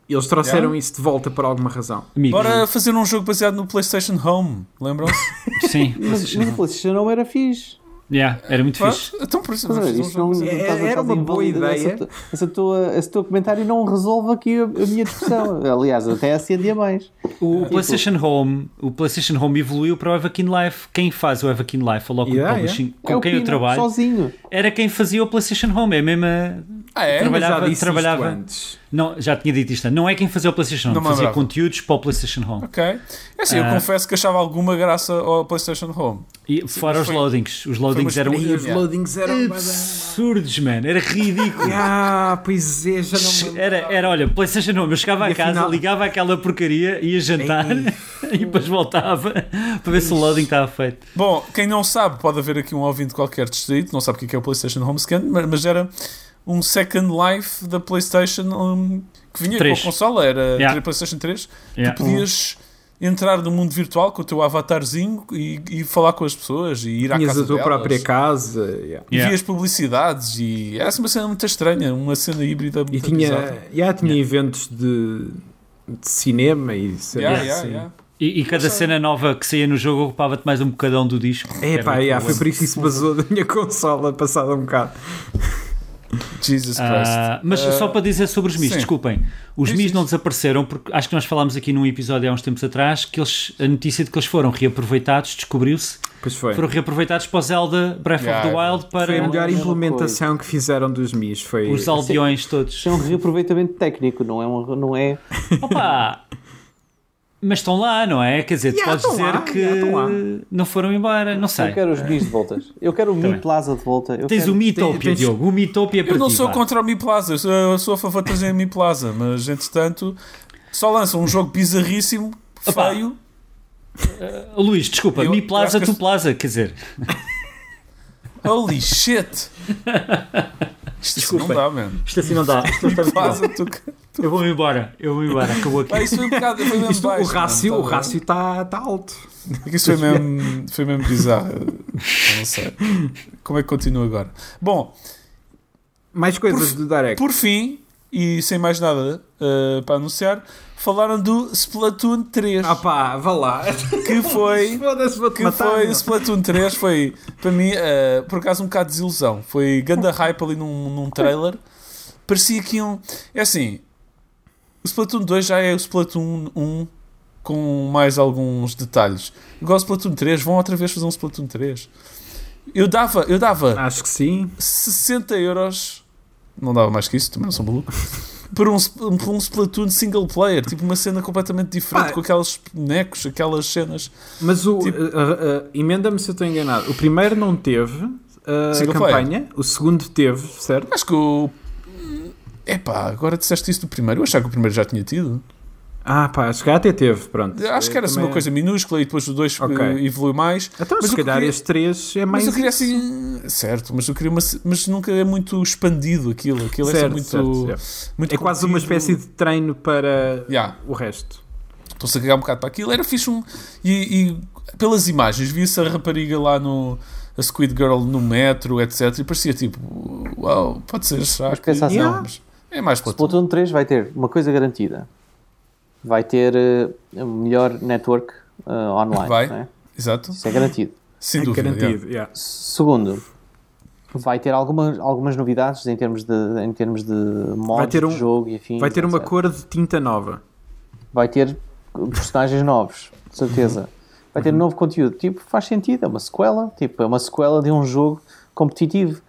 Eles trouxeram Yeah. isso de volta por alguma razão. Amigos. Bora fazer um jogo baseado no PlayStation Home. Lembram-se? *laughs* Sim, Mas, mas o PlayStation não era fixe. Yeah, era muito fixe. Vamos? Então, por isso, não, jogo baseado- É- estás a- era uma boa ideia. Essa, essa tua, esse teu comentário não resolve aqui a, a minha discussão. *laughs* Aliás, até acendia mais. O PlayStation Home, o PlayStation Home evoluiu para o Evakin Life. Quem faz o Evakin Life, a Local Yeah, Publishing, com é quem eu trabalho, sozinho. era quem fazia o PlayStation Home. É mesmo a- Ah, é? Mas Trabalhava- disse trabalhava- isto antes. Não, já tinha dito isto. Não é quem fazia o PlayStation Home, fazia conteúdos para o PlayStation Home. Ok. É assim, eu Ah. confesso que achava alguma graça ao PlayStation Home. E fora os foi- loadings. Os loadings eram E os loadings eram. absurdos, man. Era ridículo. *laughs* Ah, pois é, já não me Era, era, olha, PlayStation Home. Eu chegava E a casa, afinal- ligava aquela porcaria, ia jantar *laughs* e depois voltava *laughs* para ver se o loading estava feito. Bom, quem não sabe, pode haver aqui um ouvinte qualquer distrito, não sabe o que é que é o PlayStation Home Scan, mas era um Second Life da PlayStation um, que vinha Três. com a consola, era Yeah. a PlayStation 3. Yeah. Tu podias entrar no mundo virtual com o teu avatarzinho e, e falar com as pessoas e ir à Tinhas casa a tua delas. própria casa. yeah. E Yeah. vias publicidades e era assim uma cena muito estranha, uma cena híbrida muito E tinha, bizarra. yeah, tinha eventos de, de cinema e Yeah, yeah, assim. yeah. E, e cada cena nova que saía no jogo ocupava-te mais um bocadão do disco. É pá, yeah, foi por isso que isso basou da minha *laughs* consola passado um bocado. Jesus Christ. Ah, mas Ah, só para dizer sobre os Mis, sim. desculpem, os Mis não desapareceram porque acho que nós falámos aqui num episódio há uns tempos atrás que eles, a notícia de que eles foram reaproveitados, descobriu-se, Pois foi. foram reaproveitados para o Zelda Breath Yeah, of the Wild para Foi a melhor implementação que fizeram dos MIs. Foi os aldeões todos. É um reaproveitamento técnico, não é? Um, não é Opa! *laughs* Mas estão lá, não é? Quer dizer, tu Yeah, podes estão dizer lá, que yeah, estão lá. não foram embora, não sei. Eu quero os bis de voltas. Eu quero o Mi. Plaza de volta. Eu Tens quero... o Mitopia, tens- Diogo. O Mitopia para Eu não ti, sou vá. contra o Mi Plaza, eu sou, eu sou a favor de trazer Mi Plaza, mas entretanto só lançam um jogo bizarríssimo, Opa. feio. Oh, Luís, desculpa, Eu- Mi Plaza, que tu Plaza, quer dizer. *laughs* Holy shit! Isto assim não dá, mano. Isto assim não dá. Isto não está. *laughs* Eu vou-me embora. Eu vou-me embora. Acabou aqui. Pá, isso foi um bocado. Foi mesmo Isto, baixo, o rácio mano, o tá rácio está tá alto. Isso foi mesmo, foi mesmo bizarro. Eu Não sei. Como é que continua agora? Bom, Mais coisas Por- do Direct. por fim, e sem mais nada uh, para anunciar, falaram do Splatoon 3. Ah pá, vá lá. que foi. *laughs* Que matar. foi meu. Splatoon 3 foi para mim uh, por acaso um bocado de desilusão foi ganda hype ali num, num trailer parecia que iam é assim o Splatoon 2 já é o Splatoon 1 com mais alguns detalhes igual o Splatoon 3 vão outra vez fazer um Splatoon 3 eu dava eu dava Acho que sim. 60 euros não dava mais que isso também não sou maluco *laughs* por um, por um Splatoon single player tipo uma cena completamente diferente Pá. com aqueles bonecos aquelas cenas Mas o. Tipo- uh, uh, uh, Emenda-me se eu estou enganado. O primeiro não teve Single campanha. O segundo teve, certo? Acho que o. Epá, agora disseste isso do primeiro. Eu achava que o primeiro já tinha tido. Ah pá, acho que até teve. Pronto. Acho que era assim Também- uma coisa minúscula e depois o 2 Ok. evoluiu mais. Então, Mas se calhar queria- este 3 é mais. Mas eu queria isso. assim. Certo, mas eu queria uma. Mas nunca é muito expandido aquilo. Aquilo é Certo, muito. certo, certo. muito É quase uma espécie de treino para Yeah. o resto. Estou-se a cagar um bocado para aquilo. Era fixe um. E, e pelas imagens, via-se a rapariga lá no. A Squid Girl no metro, etc. E parecia tipo. Uau, pode ser. Será Mas que- pensa assim, Yeah. mas é mais. Splatoon 3 vai ter uma coisa garantida. Vai ter o melhor network eh, online. Vai. é? Exato. Isso é garantido. Sem é dúvida. garantido. yeah. Segundo, vai ter algumas, algumas novidades em termos de, em termos de mods ter um- de jogo e afins. Vai ter uma etc. cor de tinta nova. Vai ter personagens novos, de certeza. Vai Uhum. ter novo conteúdo. Tipo, faz sentido. É uma sequela. Tipo, é uma sequela de um jogo competitivo.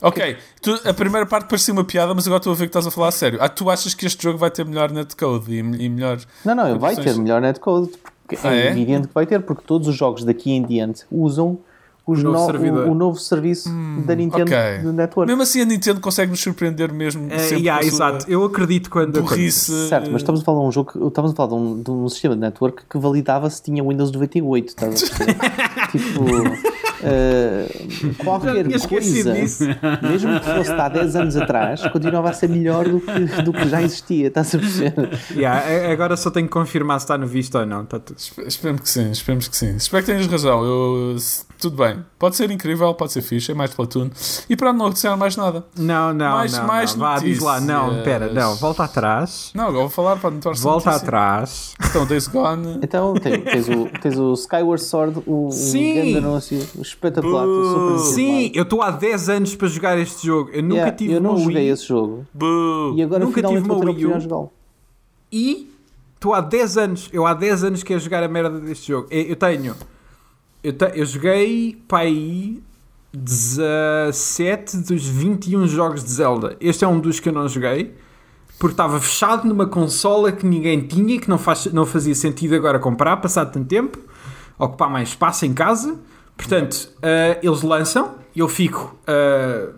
Ok, tu- a primeira parte parecia uma piada, mas agora estou a ver que estás a falar a sério. Ah, tu achas que este jogo vai ter melhor netcode e, e melhor. Não, não, vai ter melhor netcode. Porque Ah, é, é? evidente que vai ter, porque todos os jogos daqui em diante usam os O novo no- o, o novo serviço da Nintendo ok. do Network. Mesmo assim, a Nintendo consegue nos surpreender mesmo. É, sempre yeah, exato. Eu acredito quando. Burrice. Certo, mas estamos a falar de um jogo, que- estamos a falar de um, de um sistema de network que validava se tinha Windows 98, estás a *laughs* tipo, eh, qualquer coisa, disso. mesmo que fosse há 10 anos atrás, continuava a ser melhor do que, do que já existia, estás a perceber? Yeah, agora só tenho que confirmar se está no visto ou não. Está tudo. Espe- Esperemos que sim, esperemos que sim. Espero que tenhas razão. Eu, tudo bem. Pode ser incrível, pode ser fixe, é mais Platoon. E pronto, não disseram mais nada. Não, não, Mais- não. mais não. Vá, diz lá. Não, notícias. pera, não. Volta atrás. Não, agora vou falar para não tornar Volta atrás. Então, Days Gone. Então tem- tens, o, tens o Skyward Sword, o, o Sim. grande anúncio, o espetacular, estou. Sim, eu estou há 10 anos para jogar este jogo. Eu nunca Yeah, tive eu não joguei Wii esse jogo Boo. e agora Nunca finalmente tive vou ter a uma Wii jogá-lo. E estou há 10 anos. Eu há 10 anos quero jogar a merda deste jogo. Eu, eu tenho. Eu, te- eu joguei para aí 17 dos 21 jogos de Zelda. Este é um dos que eu não joguei. Porque estava fechado numa consola que ninguém tinha, que não, faz, não fazia sentido agora comprar, passado tanto tempo, ocupar mais espaço em casa. Portanto, eh, eles lançam, eu fico eh,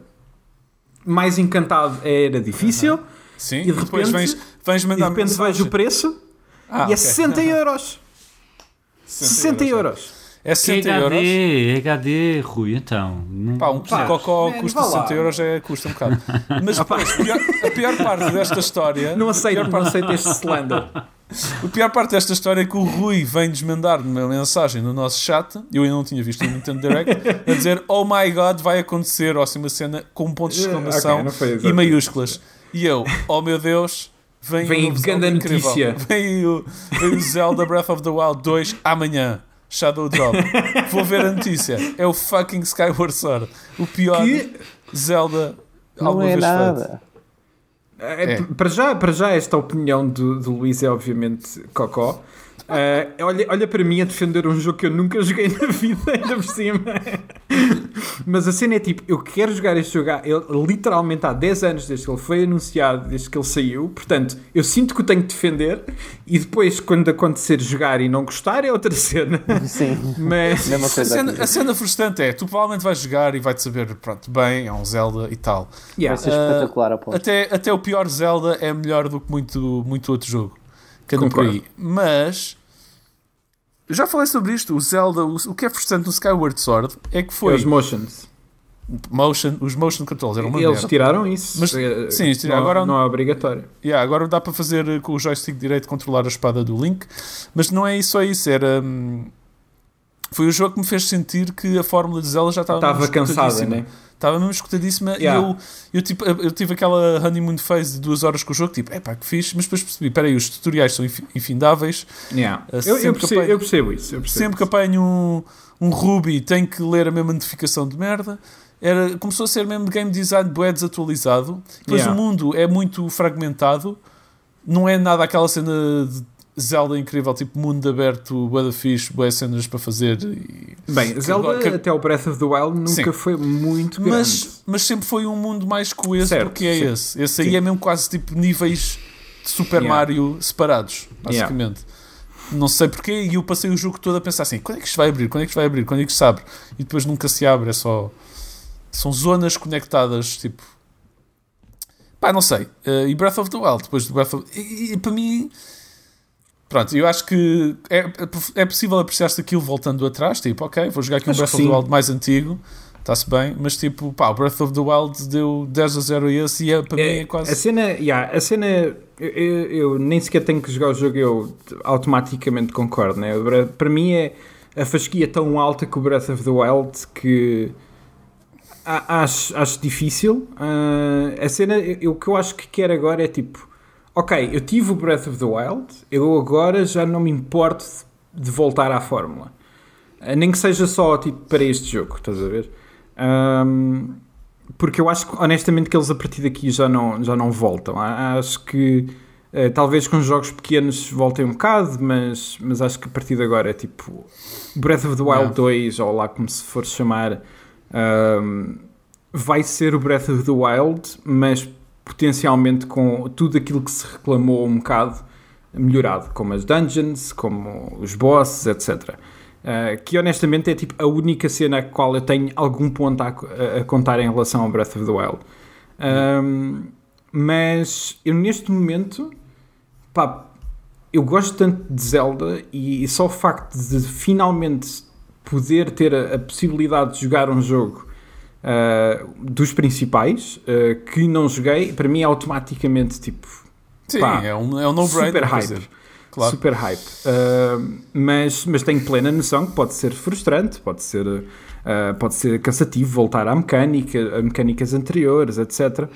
mais encantado, era difícil. Sim, E de depois repente- vens, vens E mandar de repente mensagem. vejo o preço Ah, e é ok. 60 euros. 60 euros. É Que 60 euros. HD, HD, Rui, então. Pá, um Pá, cocó custa vá lá. 60 euros, é, custa um bocado. *laughs* Mas depois, pior- a pior parte desta história. Não aceito, pior não aceito este slander. *laughs* O pior parte desta história é que o Rui vem desmandar-me uma mensagem no nosso chat, eu ainda não tinha visto o Nintendo Direct, a dizer Oh my god, vai acontecer, ou assim uma cena com pontos de exclamação Ok, não foi e maiúsculas. E eu, oh meu Deus, vem, Vem o grande notícia. Vem o, vem o Zelda Breath of the Wild 2 amanhã. Shadow Drop. Vou ver a notícia. É o fucking Skyward Sword. O pior Que- Zelda Não alguma é vez feito. nada. É, É. Para, já, para já, esta opinião do, do Luís é obviamente cocó. Ah, olha, olha para mim a defender um jogo que eu nunca *laughs* joguei na vida, ainda por cima. Mas a cena é tipo: eu quero jogar este jogo há, ele, literalmente há 10 anos desde que ele foi anunciado, desde que ele saiu. Portanto, eu sinto que o tenho que defender. E depois, quando acontecer jogar e não gostar, é outra cena. Sim. Mas. A cena, a cena frustrante é, tu provavelmente vais jogar e vai-te saber, pronto, bem, é um Zelda e tal. Yeah. Vai ser espetacular a ponto. Até, até o pior Zelda é melhor do que muito, muito outro jogo. Que anda por Concordo. aí. Mas, eu já falei sobre isto, o Zelda, o, o que é frustrante no Skyward Sword é que É foi, os motions. motion, os motion controls eram uma Eles merda. tiraram isso. Mas- Eh, sim, não, Agora- não é obrigatório. Yeah, agora dá para fazer com o joystick direito controlar a espada do Link, mas não é isso só isso, era... hum, foi o jogo que me fez sentir que a fórmula de Zelda já estava Estava cansada, né? Estava mesmo escutadíssima Yeah. e eu, eu, tipo, eu tive aquela honeymoon phase de duas horas com o jogo, tipo, é pá, que fixe, mas depois percebi, peraí, os tutoriais são infi- infindáveis, Yeah. Uh, Eu, eu, percebo, apanho- eu percebo isso. Eu percebo sempre que apanho um, um Ruby tenho que ler a mesma notificação de merda. Era, começou a ser mesmo game design bué desatualizado. Depois Yeah. o mundo é muito fragmentado. Não é nada aquela cena de Zelda incrível, tipo mundo aberto, bué fixe, bué cenas para fazer. e- Bem, Zelda que- até o Breath of the Wild nunca Sim. foi muito grande. Mas, mas sempre foi um mundo mais coeso Certo, do que é sim. esse. Esse aí Sim. é mesmo quase tipo níveis de Super Yeah. Mario separados, basicamente. Não sei porquê, e eu passei o jogo todo a pensar assim: quando é que isto vai abrir? Quando é que isto vai abrir? Quando é que isto se abre? E depois nunca se abre, é só. São zonas conectadas, tipo. Pá, não sei. Eh, e Breath of the Wild, depois do Breath of e, e para mim. Pronto, eu acho que é, é possível apreciar-se aquilo voltando atrás. Tipo, ok, vou jogar aqui um Acho Breath que of the. Wild mais antigo, está-se bem, mas tipo, pá, o Breath of the Wild deu 10 a 0 a esse e é, para mim é A quase. cena, yeah, a cena eu, eu- eu nem sequer tenho que jogar o jogo, eu automaticamente concordo. Né? Para mim é a fasquia tão alta que o Breath of the Wild que a- acho, acho difícil. Ah, a cena, eu- o que eu acho que quero agora é tipo, ok, eu tive o Breath of the Wild, eu agora já não me importo de, voltar à fórmula. Ah, nem que seja só tipo para este jogo, estás a ver? Ahm, porque eu acho que honestamente que eles a partir daqui já não, já não voltam. Acho que eh, talvez com jogos pequenos voltem um bocado, mas, mas acho que a partir de agora é tipo Breath of the Wild Yeah. 2, ou lá como se for chamar, ahm, vai ser o Breath of the Wild, mas potencialmente com tudo aquilo que se reclamou um bocado melhorado, como as dungeons, como os bosses, etc. Uh, que honestamente é tipo a única cena a qual eu tenho algum ponto a, a- contar em relação ao Breath of the Wild. Um, mas eu neste momento, pá, eu gosto tanto de Zelda e, e só o facto de finalmente poder ter a, a possibilidade de jogar um jogo uh, dos principais uh, que não joguei, para mim é automaticamente tipo Sim, pá, é um, é um no-brainer. super hype. Claro. Super hype. Uh, mas, mas tenho plena noção que pode ser frustrante, pode ser, pode ser cansativo voltar à mecânica, a mecânicas anteriores, etc.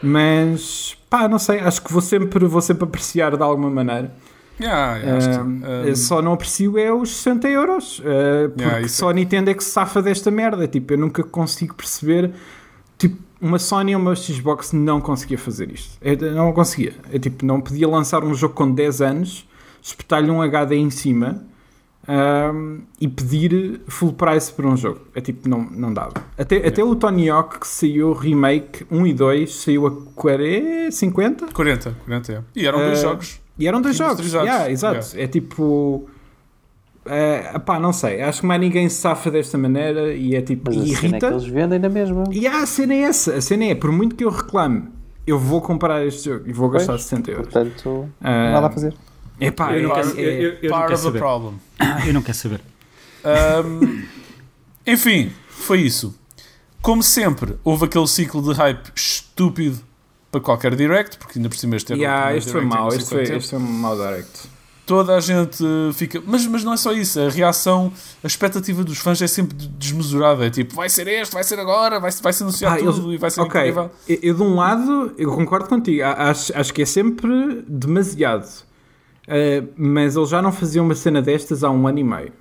Mas pá, não sei, acho que vou sempre, vou sempre apreciar de alguma maneira. Yeah, yeah. Uh, Um, Só não aprecio é os 60 euros. uh, porque Yeah, isso só a Nintendo é que se safa desta merda. Tipo, eu nunca consigo perceber. Tipo, uma Sony ou uma Xbox não conseguia fazer isto. Eu não conseguia. Eu, tipo, não podia lançar um jogo com 10 anos, espetar-lhe um HD em cima um, e pedir full price por um jogo. É tipo, não, não dava. Até, até o Tony Hawk que saiu remake 1 e 2 saiu a 40, 50? 40, 40 é. E eram dois Uh, jogos. E eram dois jogos. Yeah, exato. É tipo. É, pá, não sei. Acho que mais ninguém se safa desta maneira e é tipo. Mas a e cena é que irrita. eles vendem na mesma. E ah, a cena é essa. A cena é, por muito que eu reclame, eu vou comprar este jogo e vou gastar Pois. 60 euros. Portanto, Ah, nada a fazer. É pá, Eu não é- quero- é- eu- eu- *coughs* eu não quero saber. Eu não quero saber. Um, enfim, foi isso. Como sempre, houve aquele ciclo de hype estúpido para qualquer direct, porque ainda por cima este era o Yeah, primeiro este foi mau. Este foi, este foi um mau direct. toda a gente fica. Mas, mas não é só isso, a reação, a expectativa dos fãs é sempre desmesurada. É tipo, vai ser este, vai ser agora, vai, vai ser anunciado Ah, tudo eles- e vai ser ok, incrível. Eu, eu, de um lado, eu concordo contigo, acho, acho que é sempre demasiado. Uh, mas eles já não faziam uma cena destas há um ano e meio.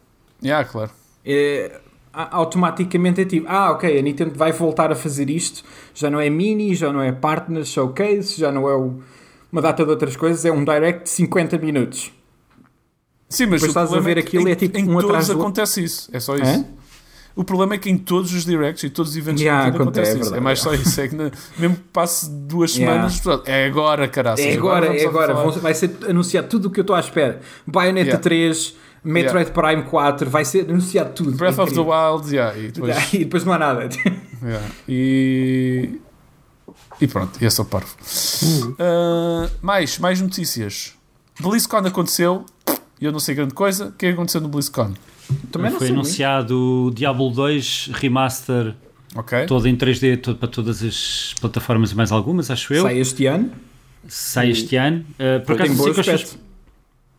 Yeah, claro. É, a- automaticamente é tipo, ah, ok, a Nintendo vai voltar a fazer isto. Já não é mini, já não é partner showcase, já não é o- uma data de outras coisas, é um direct de 50 minutos. Sim, mas Depois estás a ver é aquilo em, e é tipo em um todos atrás do acontece isso. É só isso. Hã? O problema é que em todos os directs e todos os eventos Yeah, acontece, acontece é isso. É verdade. mais só isso. É que na- mesmo que passe duas Yeah. semanas, pessoal, é agora, caraças. É agora, vamos é agora. Vão- vai ser anunciado tudo o que eu estou à espera. Bayonetta Yeah. 3, Metroid Prime 4, vai ser anunciado tudo. Breath of the. Wild, yeah, e depois, *laughs* E depois não há nada. yeah, e, e pronto, e é só parvo. Ah, mais, mais notícias. BlizzCon aconteceu e eu não sei grande coisa. O que é que aconteceu no BlizzCon? Também não Foi sei anunciado o Diablo 2 Remaster Ok? todo em 3D todo, para todas as plataformas e mais algumas, acho eu. Sai este ano. Sai este ano. Uh, por acaso Tem não sei,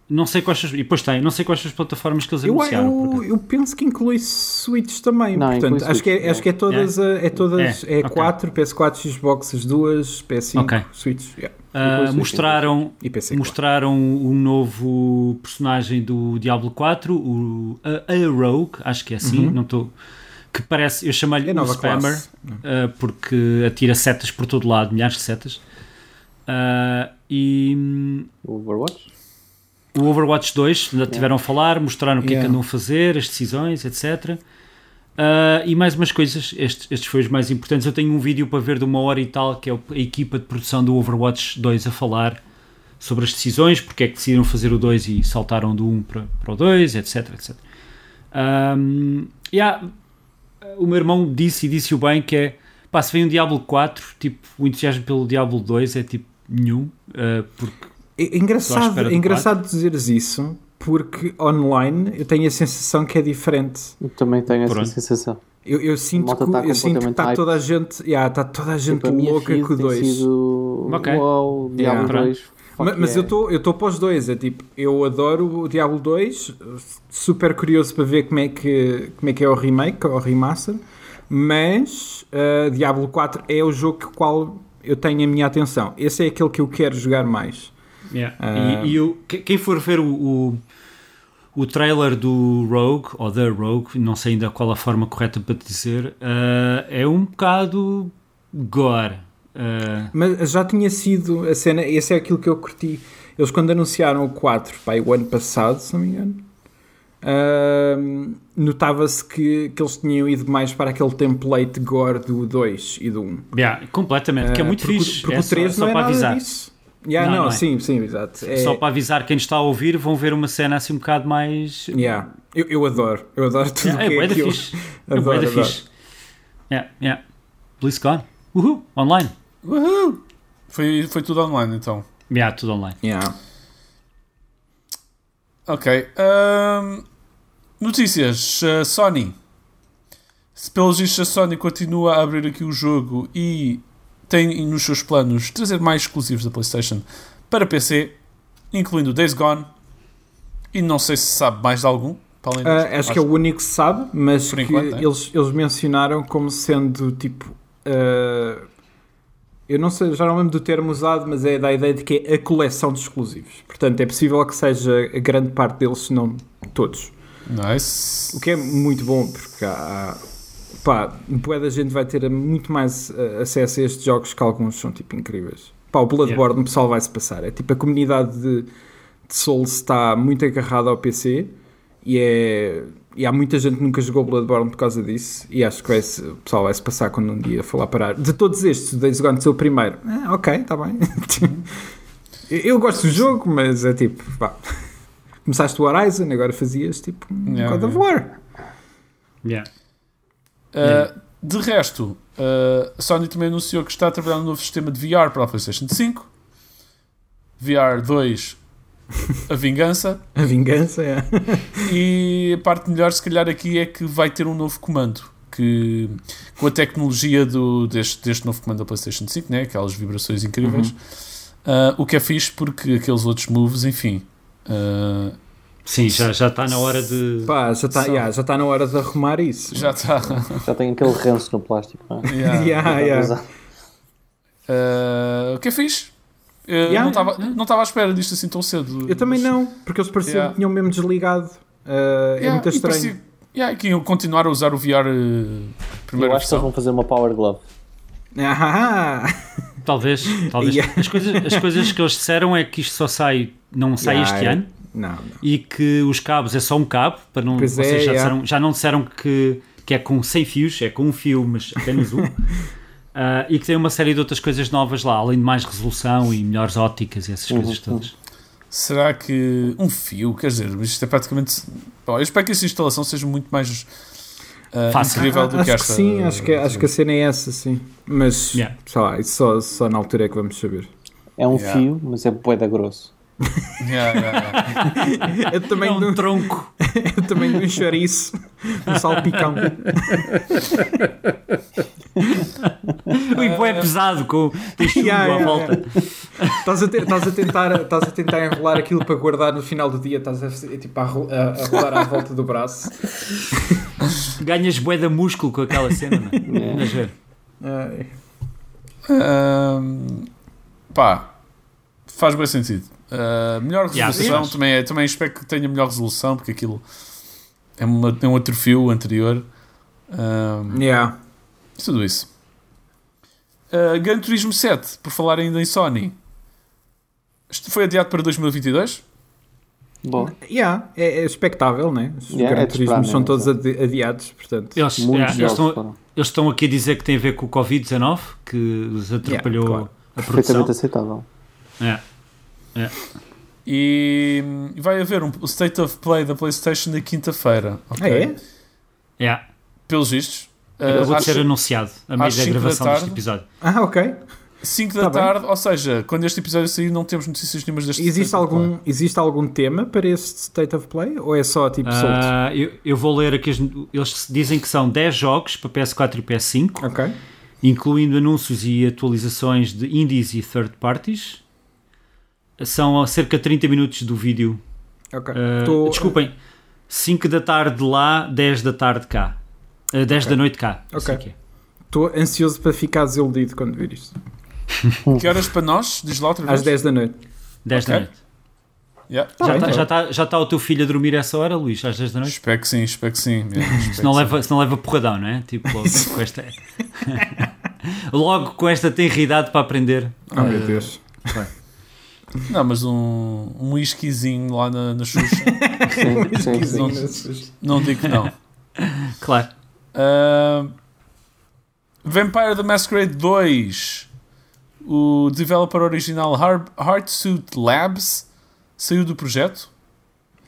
não sei quais são- E depois tem, não sei quais as plataformas que eles Eu, anunciaram. eu, eu penso que inclui Switch também. Não, portanto, acho, que é, Switch, acho que é todas, a- é todas É, é, ok. 4, PS4, Xbox, as duas, PS5, Ok. Switch yeah. Uh, Switch, mostraram, e PC. claro. mostraram um novo personagem do Diablo 4, o a, a Rogue, acho que é assim, não estou. Que parece, eu chamei-lhe É nova Spammer, uh, porque atira setas por todo lado, milhares de setas. Uh, e hum, Overwatch? O Overwatch 2, ainda tiveram a falar, mostraram o que é Yeah. que andam a fazer, as decisões, etc. Ah, e mais umas coisas, estes, estes foram os mais importantes. Eu tenho um vídeo para ver de uma hora e tal, que é a equipa de produção do Overwatch 2 a falar sobre as decisões, porque é que decidiram fazer o 2 e saltaram do 1 para, para o 2, etc. etc. Ahm, yeah, o meu irmão disse e disse-o bem que é pá, se vem um Diablo 4, tipo, o entusiasmo pelo Diablo 2 é tipo nenhum, ah, porque É à engraçado, é engraçado dizeres isso, porque online eu tenho a sensação que é diferente. Eu também tenho essa Pronto. sensação. Eu, eu sinto que, tá eu sinto que está toda a gente, yeah, está toda a gente Tipo, a louca feed com o tem 2. sido Ok. Uau, Diablo Yeah. 2. fuck Mas, mas yeah. eu estou eu estou para os dois, é tipo, eu adoro o Diablo 2, super curioso para ver como é que, como é, que é o remake, ou o remaster, mas uh, Diablo 4 é o jogo que qual eu tenho a minha atenção. Esse é aquele que eu quero jogar mais. Yeah. Ah. E, e o- que- quem for ver o, o, o trailer do Rogue, ou da Rogue, não sei ainda qual a forma correta para te dizer, ah, é um bocado gore. Ah, Mas já tinha sido a cena, esse é aquilo que eu curti. Eles quando anunciaram o 4, pá, o ano passado, se não me engano, ahm, notava-se que, que eles tinham ido mais para aquele template gore do 2 e do 1. yeah, completamente, que é Ah, muito porque, fixe. Porque é o 3 só, não só é para avisar. disso. Yeah, Não, não, não é. sim, sim, exato. É- Só para avisar quem está a ouvir, vão ver uma cena assim um bocado mais. yeah. eu, eu adoro, eu adoro tudo Yeah, é que é da fixe. É Adoro, bué da adoro. fixe. Yeah, yeah. BlizzCon. Uhul, online. Uhul! Foi, foi tudo online então. Yeah, tudo online. Yeah. Ok. ahm, notícias. Uh, Sony. Se pelos vistos a Sony continua a abrir aqui o jogo e tem nos seus planos trazer mais exclusivos da PlayStation para PC, incluindo Days Gone. E não sei se sabe mais de algum. Para além disto. acho que é o único que sabe, mas que enquanto, é. eles, eles mencionaram como sendo tipo. ah, eu não sei, já não lembro do termo usado, mas é da ideia de que é a coleção de exclusivos. Portanto, é possível que seja a grande parte deles, se não todos. Nice. O que é muito bom, porque há, há- pá, bué da gente vai ter muito mais ah, acesso a estes jogos que alguns são tipo incríveis. Pá, o Bloodborne o pessoal vai se passar. É tipo a comunidade de, de Souls está muito agarrada ao PC e, é, e há muita gente que nunca jogou Bloodborne por causa disso. E acho que vai -se, o pessoal vai se passar quando um dia lá parar. De todos estes, o Days Gone ser o primeiro. É, ok, está bem. eu, *laughs* eu gosto do jogo, mas é tipo, pá. Começaste o Horizon, agora fazias tipo um Yeah, God of yeah. War. Yeah. Uh, de resto, uh, a Sony também anunciou que está a trabalhar num novo sistema de VR para a PlayStation 5. VR 2, a vingança. A vingança, é. E a parte melhor, se calhar, aqui é que vai ter um novo comando. Que, com a tecnologia do, deste, deste novo comando da PlayStation 5, né? aquelas vibrações incríveis. Uh, o que é fixe porque aqueles outros moves, enfim, Sim, já, já está na hora de. Pá, já está Só- yeah, já tá na hora de arrumar isso. já está. Já tem aquele renço no plástico, não é? Yeah. *laughs* Yeah, yeah. Uh, o que é fixe? Uh, Yeah, não estava yeah. não estava à espera disto assim tão cedo. Eu também mas- não, porque eles pareciam Yeah. que tinham mesmo desligado. Uh, é muito e estranho. parecia- yeah, que iam continuar a usar o VR uh, primeira Eu acho que eles versão. vão fazer uma Power Glove. Ah, *laughs* Talvez, talvez. Yeah. As, coisas, as coisas que eles disseram é que isto só sai, não sai Yeah, este é. ano não, não. e que os cabos é só um cabo, para não, Pois vocês é, já, yeah. disseram- já não disseram que, que é com 100 fios, é com um fio, mas apenas um. *laughs* Ah, e que tem uma série de outras coisas novas lá, além de mais resolução e melhores ópticas e essas Uhum, coisas todas. Será que um fio, quer dizer, mas isto é praticamente. Bom, eu espero que essa instalação seja muito mais uh, Fácil. incrível do acho que esta. sim, acho que, acho que a cena é essa, sim. Mas, Yeah. sei lá, isso só, só na altura é que vamos saber. É um Yeah. fio, mas é boeda grosso. Yeah, yeah, yeah. *laughs* É também É um do, tronco. *laughs* é também do chouriço, um salpicão. *laughs* Ui, pô, é pesado, com, chumbo Yeah, à volta. Estás a, te- estás a tentar, estás a tentar enrolar aquilo para guardar no final do dia, estás a, é tipo, a, a, a rolar à volta do braço. Ganhas bué de músculo com aquela cena, não é? Yeah. Vamos ver. Um, pá, faz bem sentido. Uh, melhor Yeah, resolução sim. também, é, também espero que tenha melhor resolução porque aquilo é, uma, tem um outro fio anterior. Um, Yeah. Tudo isso. Uh, Gran Turismo 7, por falar ainda em Sony, isto foi adiado para 2022? Bom, Yeah, é, é expectável, né? Os Yeah, Gran é Turismos são mesmo, todos adi- adiados, portanto. Eles, é, eles, estão, eles estão aqui a dizer que tem a ver com o Covid-19, que os atrapalhou claro. a produção. perfeitamente aceitável. É. E vai haver um State of Play da PlayStation na quinta-feira. ok? Ah, é? É. Pelos vistos. Uh, Acabou de às ser anunciado a meio da cinco da gravação deste episódio. Ah, ok. 5 da Tá bem. tarde, ou seja, quando este episódio sair, não temos notícias nenhumas deste Existe State of Play. algum, existe algum tema para este State of Play? Ou é só tipo solto? Ah, eu, eu vou ler aqui. Eles dizem que são 10 jogos para PS4 e PS5, Ok. incluindo anúncios e atualizações de indies e third parties. São a cerca de 30 minutos do vídeo. ok. Ah, Tô- Desculpem, 5 da tarde lá, 10 da tarde cá. Ah, 10 da noite cá. Ok. que é. Estou ansioso para ficar desiludido quando ver isto. *laughs* Que horas para nós? Diz lá outra vez. Às 10 da noite. 10 da Ok. noite. Yeah. Tá Já bem, está tá já tá, já tá o teu filho a dormir essa hora, Luís, às 10 da noite? Espero que sim, espero que sim. *laughs* mesmo, espero Se não, que leva, se não leva porradão, não é? Tipo, logo com esta. *laughs* logo com esta tenridade para aprender. Oh meu Ah, Deus. sim. Não, mas um, um whiskyzinho lá na, na Xuxa. *laughs* Sim, sim, sim. não, não digo que não. *laughs* Claro. Ah, Vampire the Masquerade 2. O developer original Heartsuit Labs saiu do projeto.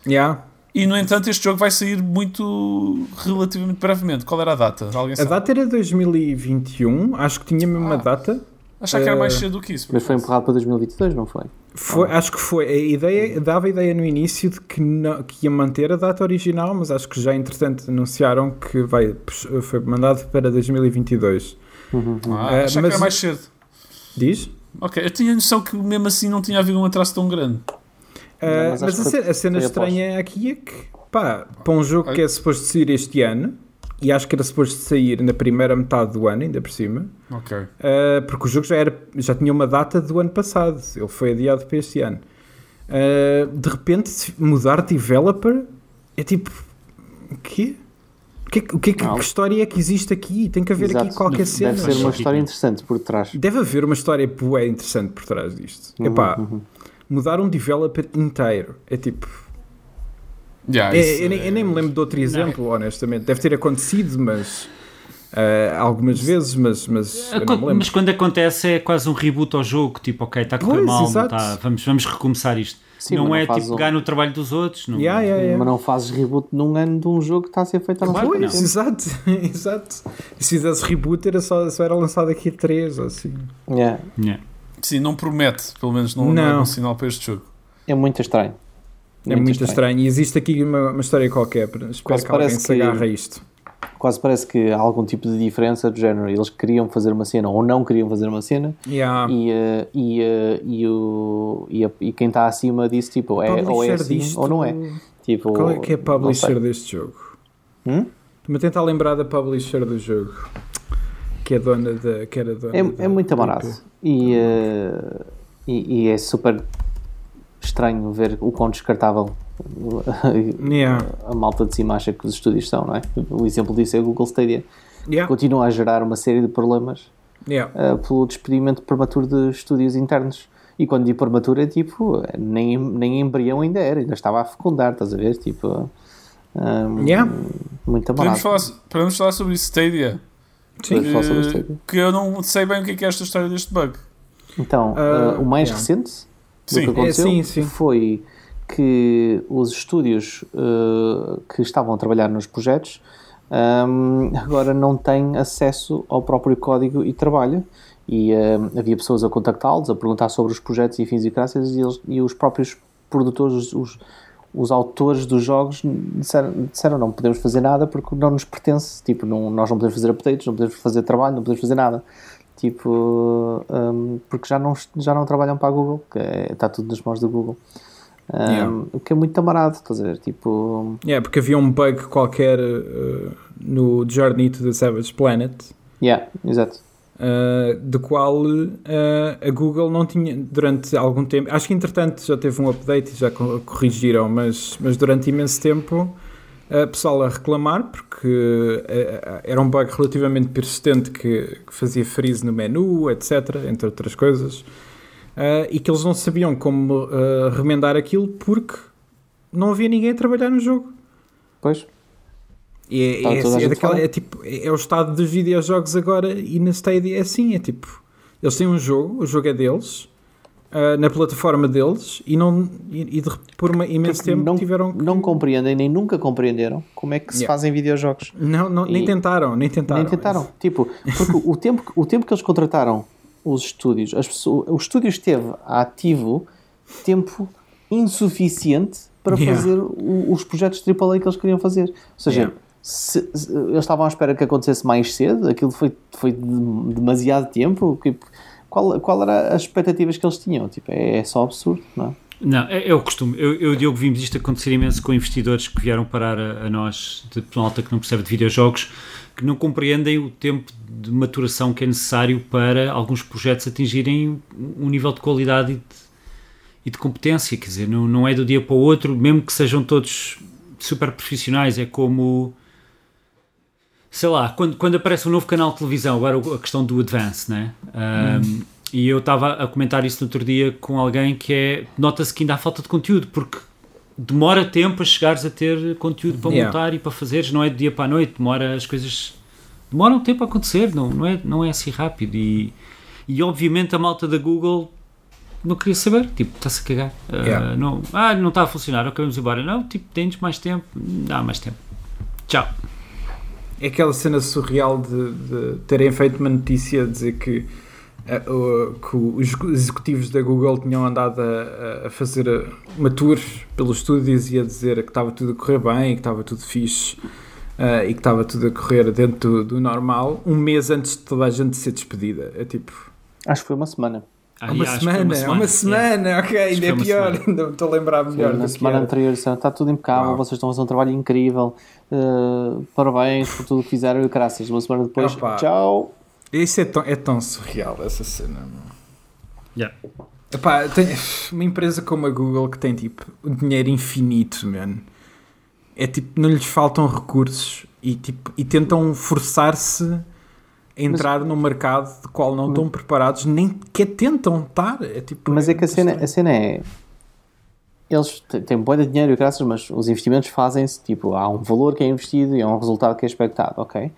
Yeah. E no entanto, este jogo vai sair muito relativamente brevemente. Qual era a data? Alguém A sabe? data era 2021, acho que tinha mesmo Ah. uma data. Achava que era mais Eh, cedo do que isso. Mas foi empurrado para 2022, não foi? Foi, Acho que foi. A ideia, dava a ideia no início de que, não- que ia manter a data original, mas acho que já entretanto anunciaram que vai, foi mandado para 2022. Uhum. Ah, Eh, achava que mas- era mais cedo. Diz? Ok, eu tinha noção que mesmo assim não tinha havido um atraso tão grande. Ah, mas mas acho a que cena, a cena estranha aqui é que, pá, para um jogo que é suposto sair este ano, e acho que era suposto sair na primeira metade do ano, ainda por cima, Ok. ah, porque o jogo já, era, já tinha uma data do ano passado, ele foi adiado para este ano. Ah, de repente, mudar de developer é tipo, o quê? O que, é que- o que, é que- que história é que existe aqui? Tem que haver aqui Exato. qualquer Deve cena. ser uma história interessante por trás. Deve haver uma história bué interessante por trás disto. Uhum, Epá, uhum. mudar um developer inteiro é tipo. Yeah, É, isso eu, nem, eu nem me lembro de outro exemplo, honestamente. Deve ter acontecido, mas. ah, algumas vezes, mas, mas eu não me lembro. Mas quando acontece é quase um reboot ao jogo, tipo, ok, está a correr Pois, mal, não tá, vamos, vamos recomeçar isto. Sim, não é tipo um- pegar no trabalho dos outros. Não, Yeah, yeah, yeah. Mas não fazes reboot num ano de um jogo que está a ser feito há não Claro quanto não. tempo. Exato, *laughs* exato. E se fizesse reboot, era só, só era lançado aqui a 3 ou assim. Yeah. Yeah. Sim, não promete, pelo menos não, não. é Não. um sinal para este jogo. É muito estranho. É muito estranho. E existe aqui uma, uma história qualquer. Espero Quase que alguém parece se que- agarre a isto. quase parece que há algum tipo de diferença do género. Eles queriam fazer uma cena ou não queriam fazer uma cena Yeah. e, eh, e, eh, e, o, e, a- e quem está acima disso, tipo, é, ou é assim disto- ou não é. Tipo, Qual é que é a publisher deste jogo? Hum? Estou-me a tentar lembrar da publisher do jogo. Que é dona da. Que era dona É, da- é muito amarado. E, eh, e, e é super estranho ver o quão descartável *laughs* Yeah. a malta de cima acha que os estúdios são, não é? O exemplo disso é o Google Stadia. Yeah. Continua a gerar uma série de problemas Yeah. eh, pelo despedimento prematuro de estúdios internos. E quando digo prematuro é tipo, nem, nem embrião ainda era, ainda estava a fecundar, estás a ver? Tipo, hum, Yeah. muito Podemos falar, podemos falar sobre Stadia. Sim. Podemos falar sobre Eh, Stadia. que eu não sei bem o que é, que é esta história deste bug. Então, Ah, uh, o mais yeah. recente do Sim. que aconteceu É, sim, sim. foi que os estúdios uh, que estavam a trabalhar nos projetos um, agora não têm acesso ao próprio código e trabalho. E um, havia pessoas a contactá-los, a perguntar sobre os projetos e fins e graças, e, eles- e os próprios produtores, os, os, os autores dos jogos disseram, disseram não podemos fazer nada porque não nos pertence. Tipo, não, nós não podemos fazer updates, não podemos fazer trabalho, não podemos fazer nada. Tipo, um, porque já não, já não trabalham para a Google, que é- está tudo nas mãos da Google. Um, Yeah. O que é muito amarado, estás a ver? Tipo, Yeah, porque havia um bug qualquer uh, no Journey to the Savage Planet. yeah, exato. Uh, do qual uh, a Google não tinha durante algum tempo, acho que entretanto já teve um update e já co- corrigiram, mas, mas durante imenso tempo a pessoal a reclamar porque uh, era um bug relativamente persistente que, que fazia freeze no menu, etc, entre outras coisas, uh, e que eles não sabiam como remendar aquilo porque não havia ninguém a trabalhar no jogo. Pois, E é, Estava é, toda a é daquela- é tipo, é, é o estado dos videojogos agora e na Stadia é assim, é tipo, eles têm um jogo, o jogo é deles, ah, na plataforma deles e, não, e, e de, por uma imenso Porque tempo não, tiveram que... não compreendem nem nunca compreenderam como é que se Yeah. fazem videojogos. Não, não, nem tentaram, nem tentaram. Nem tentaram. Tipo, porque o *laughs* tempo, o tempo que eles contrataram os estúdios, as pessoas, o estúdio esteve ativo tempo insuficiente para Yeah. fazer o- os projetos AAA que eles queriam fazer. Ou seja, Yeah. se- se- eles estavam à espera que acontecesse mais cedo, aquilo foi, foi de- demasiado tempo. Tipo, qual, qual era as expectativas que eles tinham? Tipo, é, é só absurdo, não é? Não, é, é o costume. Eu, eu Diogo vimos isto acontecer imenso com investidores que vieram parar a, a nós, de malta que não percebe de videojogos, que não compreendem o tempo de maturação que é necessário para alguns projetos atingirem um nível de qualidade e de, e de competência. Quer dizer, não, não é do dia para o outro, mesmo que sejam todos super profissionais. É como. Sei lá, quando, quando aparece um novo canal de televisão, agora a questão do Advance, né? Um, E eu estava a comentar isso no outro dia com alguém que é. Nota-se que ainda há falta de conteúdo, porque demora tempo a chegares a ter conteúdo para Yeah. montar e para fazeres, não é de dia para a noite, demora as coisas. Demoram tempo a acontecer, não, não, é, não é assim rápido. E, e obviamente a malta da Google não queria saber, tipo, está-se a cagar. Ah, Yeah. não, ah, não está a funcionar, ok, vamos embora. Não, tipo, tens mais tempo, dá mais tempo. Tchau. É aquela cena surreal de, de terem feito uma notícia a dizer que, que os executivos da Google tinham andado a, a fazer uma tour pelos estúdios e a dizer que estava tudo a correr bem, que estava tudo fixe eh, e que estava tudo a correr dentro do, do normal, um mês antes de toda a gente ser despedida. É tipo, Acho que foi uma semana. Ah, uma, que foi semana, uma semana, yeah. ok, ainda é uma pior, semana. ainda me estou a lembrar melhor. na do que semana era. anterior disseram, está tudo impecável, Uau. vocês estão a fazer um trabalho incrível, uh, parabéns por tudo o que fizeram e graças. Uma semana depois, Opa. tchau. Isso é tão, é tão surreal, essa cena. Yeah. Epá, tem uma empresa como a Google que tem tipo um dinheiro infinito, man. É tipo, não lhes faltam recursos e, tipo, e tentam forçar-se entrar num mercado de qual não estão preparados, nem que tentam estar. É tipo, Mas é que a muito cena, a cena é. Eles têm boa de dinheiro e graças, mas os investimentos fazem-se, tipo, há um valor que é investido e há um resultado que é expectado, ok?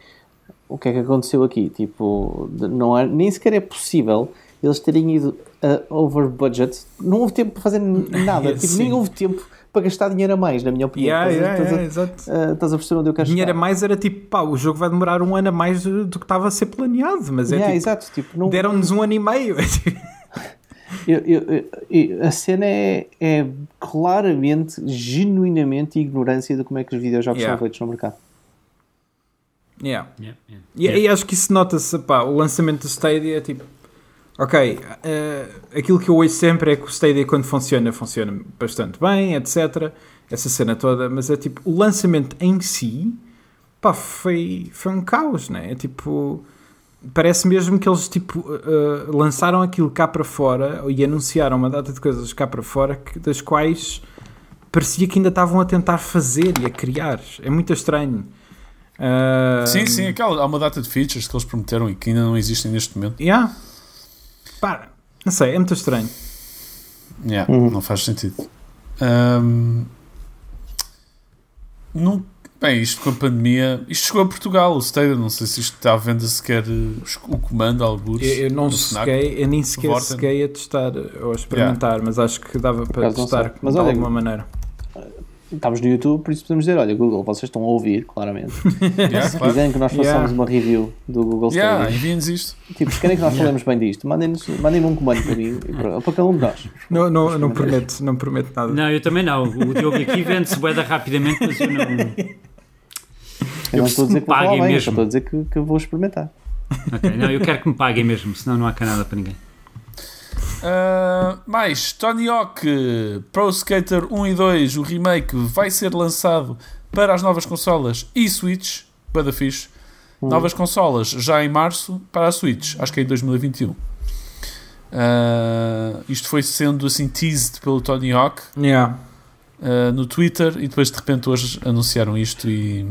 O que é que aconteceu aqui? Tipo, não é, nem sequer é possível eles terem ido uh, over budget. Não houve tempo para fazer *laughs* nada. tipo, nem houve tempo para gastar dinheiro a mais, na minha opinião. Yeah, Estás a- yeah, estás a- yeah, exato. uh, Estás a perceber onde eu quero Dinheiro a mais era tipo, pá, o jogo vai demorar um ano a mais do do que estava a ser planeado, mas é Yeah, tipo, exato, tipo, não, deram-nos um ano e meio. *laughs* Eu- eu- eu- a cena é, é claramente, genuinamente ignorância de como é que os videojogos Yeah. são feitos no mercado. Yeah. Yeah, yeah. E, e acho que isso nota-se, pá, o lançamento do Stadia é tipo, ok, eh, aquilo que eu ouço sempre é que o Stadia quando funciona, funciona bastante bem, etc. Essa cena toda, mas é tipo, o lançamento em si, pá, foi, foi um caos, né? É tipo, parece mesmo que eles tipo, eh, lançaram aquilo cá para fora e anunciaram uma data de coisas cá para fora que, das quais parecia que ainda estavam a tentar fazer e a criar. É muito estranho. Ah, Sim, sim, aquela, há uma data de features que eles prometeram e que ainda não existem neste momento. Yeah. Pá, não sei, é muito estranho. Yeah, Uhum. Não faz sentido. Ahm, não, bem, isto com a pandemia, isto chegou a Portugal, o Stadia, não sei se isto está à venda sequer o comando, alguns. Eu, eu não cheguei, eu nem sequer cheguei a testar ou a experimentar, mas acho que dava para testar de alguma maneira. Estamos no YouTube, por isso podemos dizer: olha, Google, vocês estão a ouvir, claramente. *laughs* Yeah, Se claro. quiserem que nós façamos Yeah. uma review do Google Stadia, Yeah, enviem-nos isto. tipo, se querem que nós falemos bem disto, mandem-nos mandem um comando para mim, para, para cada um de nós. Não, não, não prometo, não prometo nada. Não, eu também não. O Diogo aqui vende-se boeda rapidamente, mas eu não. Eu não estou a dizer que vou falar paguem eu mesmo. só estou a dizer que, que eu vou experimentar. Ok, não, eu quero que me paguem mesmo, senão não há cá nada para ninguém. Ah, mais, Tony Hawk Pro Skater 1 e 2, o remake vai ser lançado para as novas consolas e Switch. Bada fixe. Novas consolas já em março para a Switch, acho que é em 2021. Ah, isto foi sendo assim teased pelo Tony Hawk Yeah. ah, no Twitter e depois de repente hoje anunciaram isto e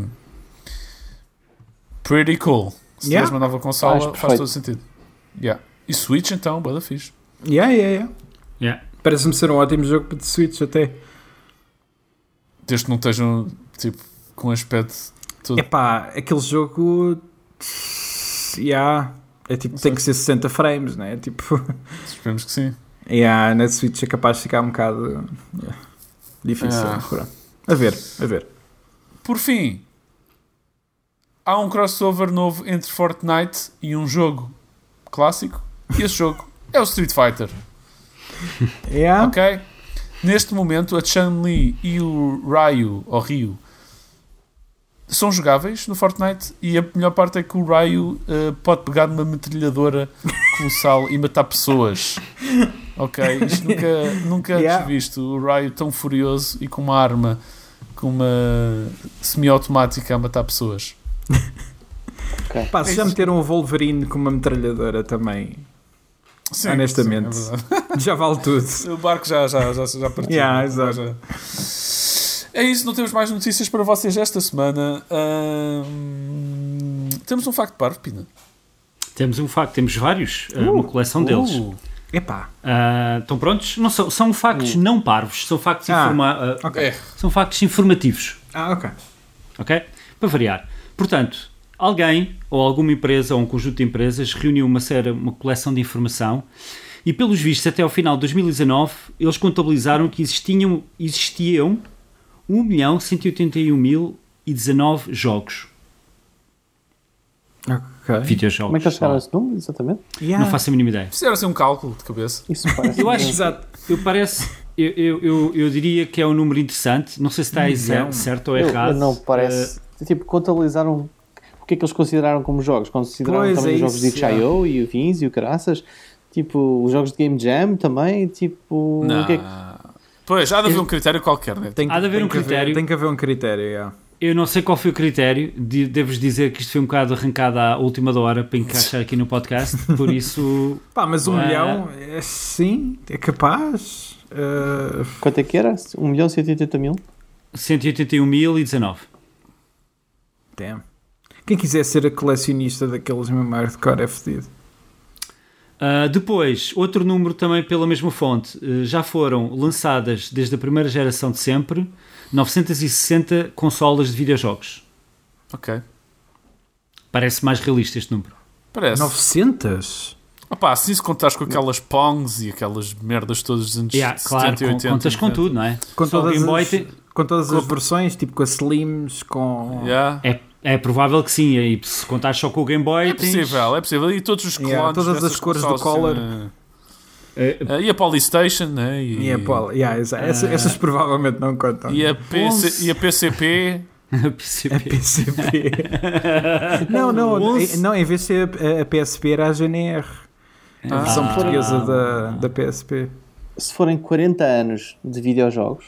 pretty cool. Se Yeah. tens uma nova consola, faz perfeito. todo sentido. Yeah. E Switch então, bada fixe. Yeah, yeah, yeah. Yeah. Parece-me ser um ótimo jogo de Switch até. Desde que não estejam tipo com aspecto todo. Epá, aquele jogo. Yeah. É tipo, tem que ser 60 frames, né? Tipo. *laughs* Esperemos que sim. Yeah, na Switch é capaz de ficar um bocado. yeah, difícil. Ah. Pronto. A ver, a ver. Por fim, há um crossover novo entre Fortnite e um jogo clássico. E esse jogo é o Street Fighter. Yeah. Ok? Neste momento, a Chun-Li e o Ryu, ou Ryu, são jogáveis no Fortnite. E a melhor parte é que o Ryu eh, pode pegar numa metralhadora *laughs* colossal e matar pessoas. Ok? Isto nunca, nunca antes Yeah. visto. O Ryu tão furioso e com uma arma, com uma semi-automática a matar pessoas. Pá, se já Isso. meteram o Wolverine com uma metralhadora também, Sim, Honestamente. sim, é *laughs* já vale tudo. o barco já, já, já, já partiu. Yeah, exato. já. É isso, não temos mais notícias para vocês esta semana. Ahm, temos um facto parvo, Pina. Temos um facto, temos vários, uh, uma coleção deles. Uh, Epá, Uh, estão prontos? Não são, são factos não parvos, são factos, Ah, informa- uh, ok. é. são factos informativos. Ah, ok. ok? Para variar. Portanto, alguém ou alguma empresa ou um conjunto de empresas reuniu uma série, uma coleção de informação e, pelos vistos, até ao final de 2019, eles contabilizaram que existiam, existiam 1.181.019 jogos, Ok. videojogos. Como é que eles chegaram a esse número, exatamente? Yeah. Não faço a mínima ideia. Fizeram assim um cálculo de cabeça. Isso parece. Eu acho, Exato. eu parece, eu, eu, eu, eu diria que é um número interessante. Não sei se está milhão. certo ou errado. eu não parece. Tipo, contabilizaram. O que é que eles consideraram como jogos? Consideraram Pois, também é os jogos de isso, itch.io e o Fins e o Caraças? Tipo, os jogos de Game Jam também? Tipo. Não. O que é que... Pois, há de haver um critério qualquer, né? Tem, Há de haver um que critério. tem que haver um critério, yeah. Eu não sei qual foi o critério. de- Devo dizer que isto foi um bocado arrancado à última da hora para encaixar aqui no podcast. Por isso, *laughs* Pá, mas um Ah. milhão, é, sim, é capaz. Uh, Quanto é que era? 1 milhão e 180 mil? 181.019. damn. Quem quiser ser a colecionista daqueles mesmo hardcore é fedido. Uh, depois, outro número também pela mesma fonte. Uh, já foram lançadas desde a primeira geração de sempre 960 consolas de videojogos. Ok. Parece mais realista este número. Parece. 900? Opa, assim se contares com aquelas Pongs e aquelas merdas todas dos anos Yeah, 70 claro, e com- 80. contas com 90. tudo, não é? Com Só todas, as, tem- com todas as versões, tipo com a Slims, com... Yeah. é, é provável que sim. E se contares só com o Game Boy, É tens- possível, é possível. E todos os clones Yeah, todas as cores do color. assim, É, eh, e a Polystation, né? E, E a Pol- yeah, essa- Ah. essas provavelmente não contam. e a, PC, e a PCP. *laughs* A PCP. A PCP. *laughs* não, não, não, em vez de ser a, a PSP era a GNR. A versão Ah. portuguesa da, da PSP. Se forem 40 anos de videojogos,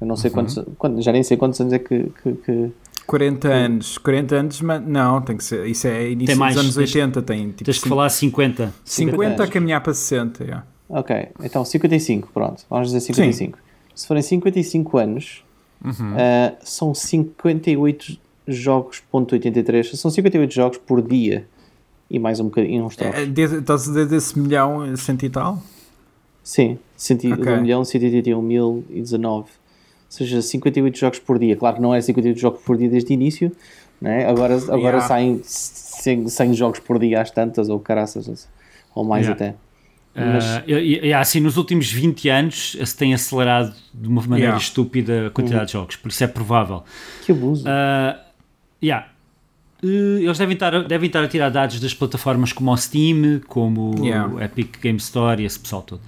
eu não sei Uhum. quantos, quantos- já nem sei quantos anos é que. que, que 40 anos, 40 anos, mas não, tem que ser. Isso é início Tem mais, dos anos tens- 80, tem tipo Tens que falar 50. 50 a anos. caminhar para 60. yeah. Ok, então 55, pronto. Vamos dizer 55. Se forem 55 anos, Uhum. ah, são 58 jogos, ponto 83, são 58 jogos por dia e mais um bocadinho, uns trocos. É, Estás a dizer desse milhão, cento e tal? Sim, 100 Ok. 1 milhão 181 mil e 19. Ou seja, 58 jogos por dia. Claro que não é 58 jogos por dia desde o início, né? agora, agora Yeah. saem 100, 100 jogos por dia às tantas, ou caraças, ou mais Yeah. até. Mas- Ah, e- e- assim, nos últimos 20 anos se tem acelerado de uma maneira Yeah. estúpida a quantidade de jogos, por isso é provável. Que abuso. Ah, yeah. Eh, Eles devem estar, devem estar a tirar dados das plataformas como o Steam, como o Epic Game Store e esse pessoal todo.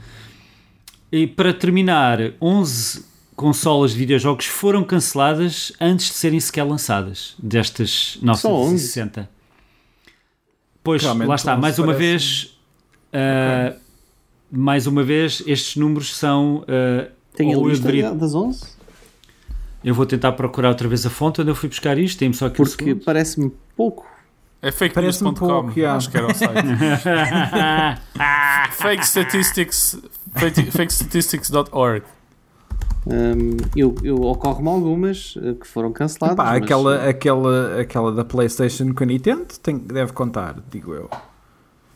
E para terminar, 11 consolas de videojogos foram canceladas antes de serem sequer lançadas, destas 960. Pois, Realmente, lá está, 11 mais uma parece- vez, ah, mais uma vez, estes números são. ah, Tem a lista deveria- das 11? eu vou tentar procurar outra vez a fonte onde eu fui buscar isto. Tem-me só aqui Porque parece-me pouco. É Parece-me fakenews.com. pouco, yeah. Acho que era o site. *laughs* fake statistics. fake- fakestatistics.org. Eu, eu ocorre-me algumas eh, que foram canceladas. Epá, mas, aquela, aquela, aquela da PlayStation com a Nintendo tem, deve contar, digo eu.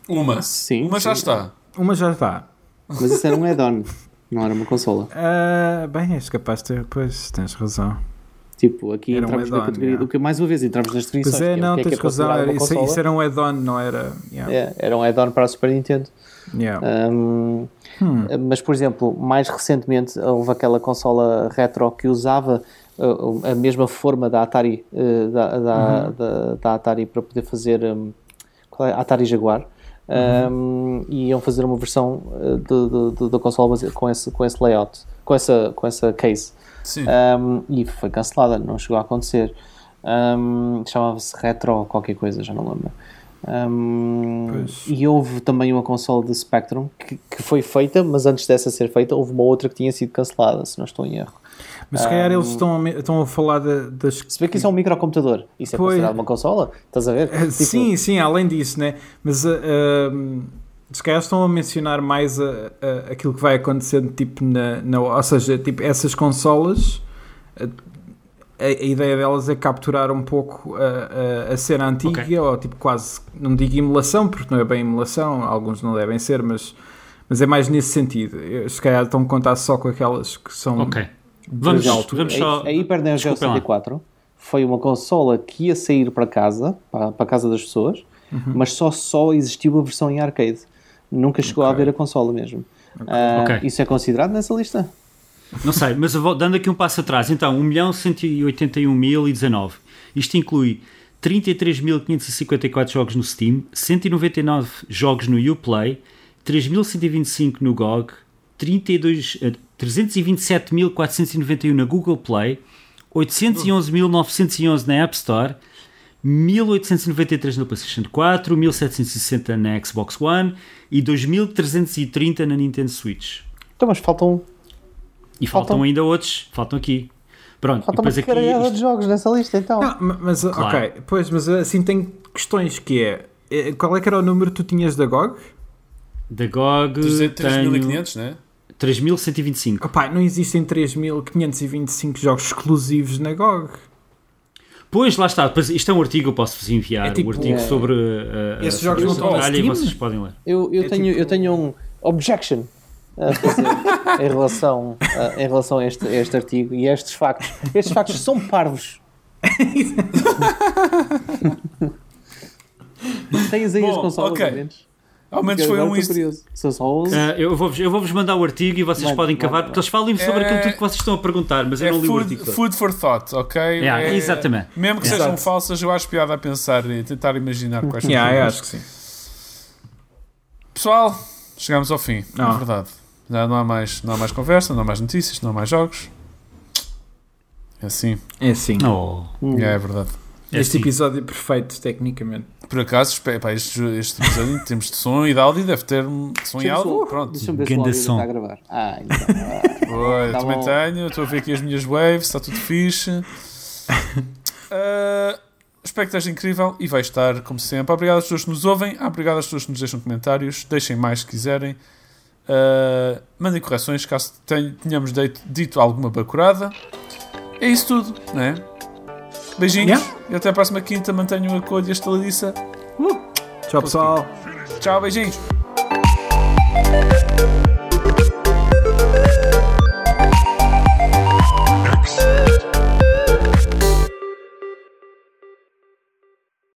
Uma. Sim, Uma já sim. está. Uma já está. Mas isso era um add-on, não era uma consola. *laughs* Ah, bem, és capaz de ter. Pois, tens razão. Tipo, aqui Era um entramos na add-on, categoria. yeah. Do que mais uma vez entramos nas definições. Pois é, que não, que é que tens é razão. considerado Era, uma isso, isso era um add-on, não era. Yeah. É, era um add-on para a Super Nintendo. Yeah. Hum, Hmm. Mas, por exemplo, mais recentemente houve aquela consola retro que usava uh, a mesma forma da Atari, uh, da, da, Uhum. da, da Atari para poder fazer um, qual é? Atari Jaguar. Uhum. Um, e iam fazer uma versão uh, da consola com esse, com esse layout, com essa, com essa case. Um, e foi cancelada, não chegou a acontecer. Um, Chamava-se Retro qualquer coisa, já não lembro. Um, e houve também uma console de Spectrum que, que foi feita, mas antes dessa ser feita, houve uma outra que tinha sido cancelada, se não estou em erro. Mas se calhar eles estão a, estão a falar da- das. Se bem que isso é um microcomputador, isso é Pois. considerado uma consola, estás a ver? Eh, Tipo, Sim, sim, além disso, né? Mas ah, ah, se calhar estão a mencionar mais a- a- aquilo que vai acontecendo, tipo, na, na- ou seja, tipo, essas consolas. A, a ideia delas é capturar um pouco a, a, a cena antiga, Ok. ou tipo quase, não digo emulação, porque não é bem emulação, alguns não devem ser, mas, mas é mais nesse sentido. Eu, Se calhar estão a contar só com aquelas que são. Ok. Vamos, de altura. vamos só. a, a Hyper Neo Geo Desculpem lá. 64 foi uma consola que ia sair para casa, para, para a casa das pessoas, Uhum. mas só, só existiu a versão em arcade. Nunca chegou a Ok. haver a consola mesmo. Ah, Ok. Isso é considerado nessa lista? Não sei, mas vou dando aqui um passo atrás. Então, 1.181.019. Isto inclui 33.554 jogos no Steam, 199 jogos no Uplay, 3.125 no GOG, 32, eh, 327.491 na Google Play, 811.911 na App Store, 1893 na PlayStation 4, 1760 na Xbox One e 2330 na Nintendo Switch. Então, mas faltam, E faltam, Faltam- ainda outros, faltam aqui. Pronto, faltam uma depois aqui. isto- de jogos nessa lista, então. Não, ma- mas Claro. ok, pois, mas assim tem questões que é. eh, Qual é que era o número que tu tinhas da GOG? Da GOG 3.500, né? 3.125. Opá, não existem 3.525 jogos exclusivos na GOG. Pois, lá está. Isto é um artigo, eu posso-vos enviar. É tipo- o artigo É. sobre. Uh, Esses jogos não estão na e Steam? vocês podem ler. Eu, eu, É tenho, tipo- eu tenho um objection a fazer em relação, a, em relação a, este, a este artigo e a estes factos. Estes factos são parvos. *laughs* Tens aí as Bom, consolas ok. Ao menos? Foi um. estou inst- curioso. São só 11. Uh, eu vou-vos eu vou-vos mandar o artigo e vocês podem cavar, mande. porque eles falam sobre É- aquilo tudo que vocês estão a perguntar, mas eu É não li o food, artigo todo. food for thought, ok? Yeah, É- exatamente. Mesmo que Exato. sejam falsas, eu acho piada a pensar e tentar imaginar quais são Yeah, acho que sim. Pessoal, chegamos ao fim, Não. é verdade. Já não há, mais, não há mais conversa, não há mais notícias, não há mais jogos. É assim. É assim. Oh. É, é verdade. É este assim. episódio é perfeito, tecnicamente. Por acaso, espera, pá, este, este episódio, em termos de som e de áudio, deve ter um som e áudio. Pronto. Deixa-me ver se o Ganda áudio som. está a gravar. Ah, então. *laughs* Oi, Tá também bom. tenho, estou a ver aqui as minhas waves, está tudo fixe. *laughs* Ah, espero que esteja incrível e vai estar, como sempre. Obrigado às pessoas que nos ouvem, obrigado às pessoas que nos deixam comentários, deixem mais se quiserem. Ah, mandem correções caso ten- tenhamos dito, dito alguma bacurada. É isso tudo, não é? Beijinhos Yeah. e até a próxima quinta. Mantenham a cor e a estaladiça. Tchau, pessoal. Tchau, beijinhos.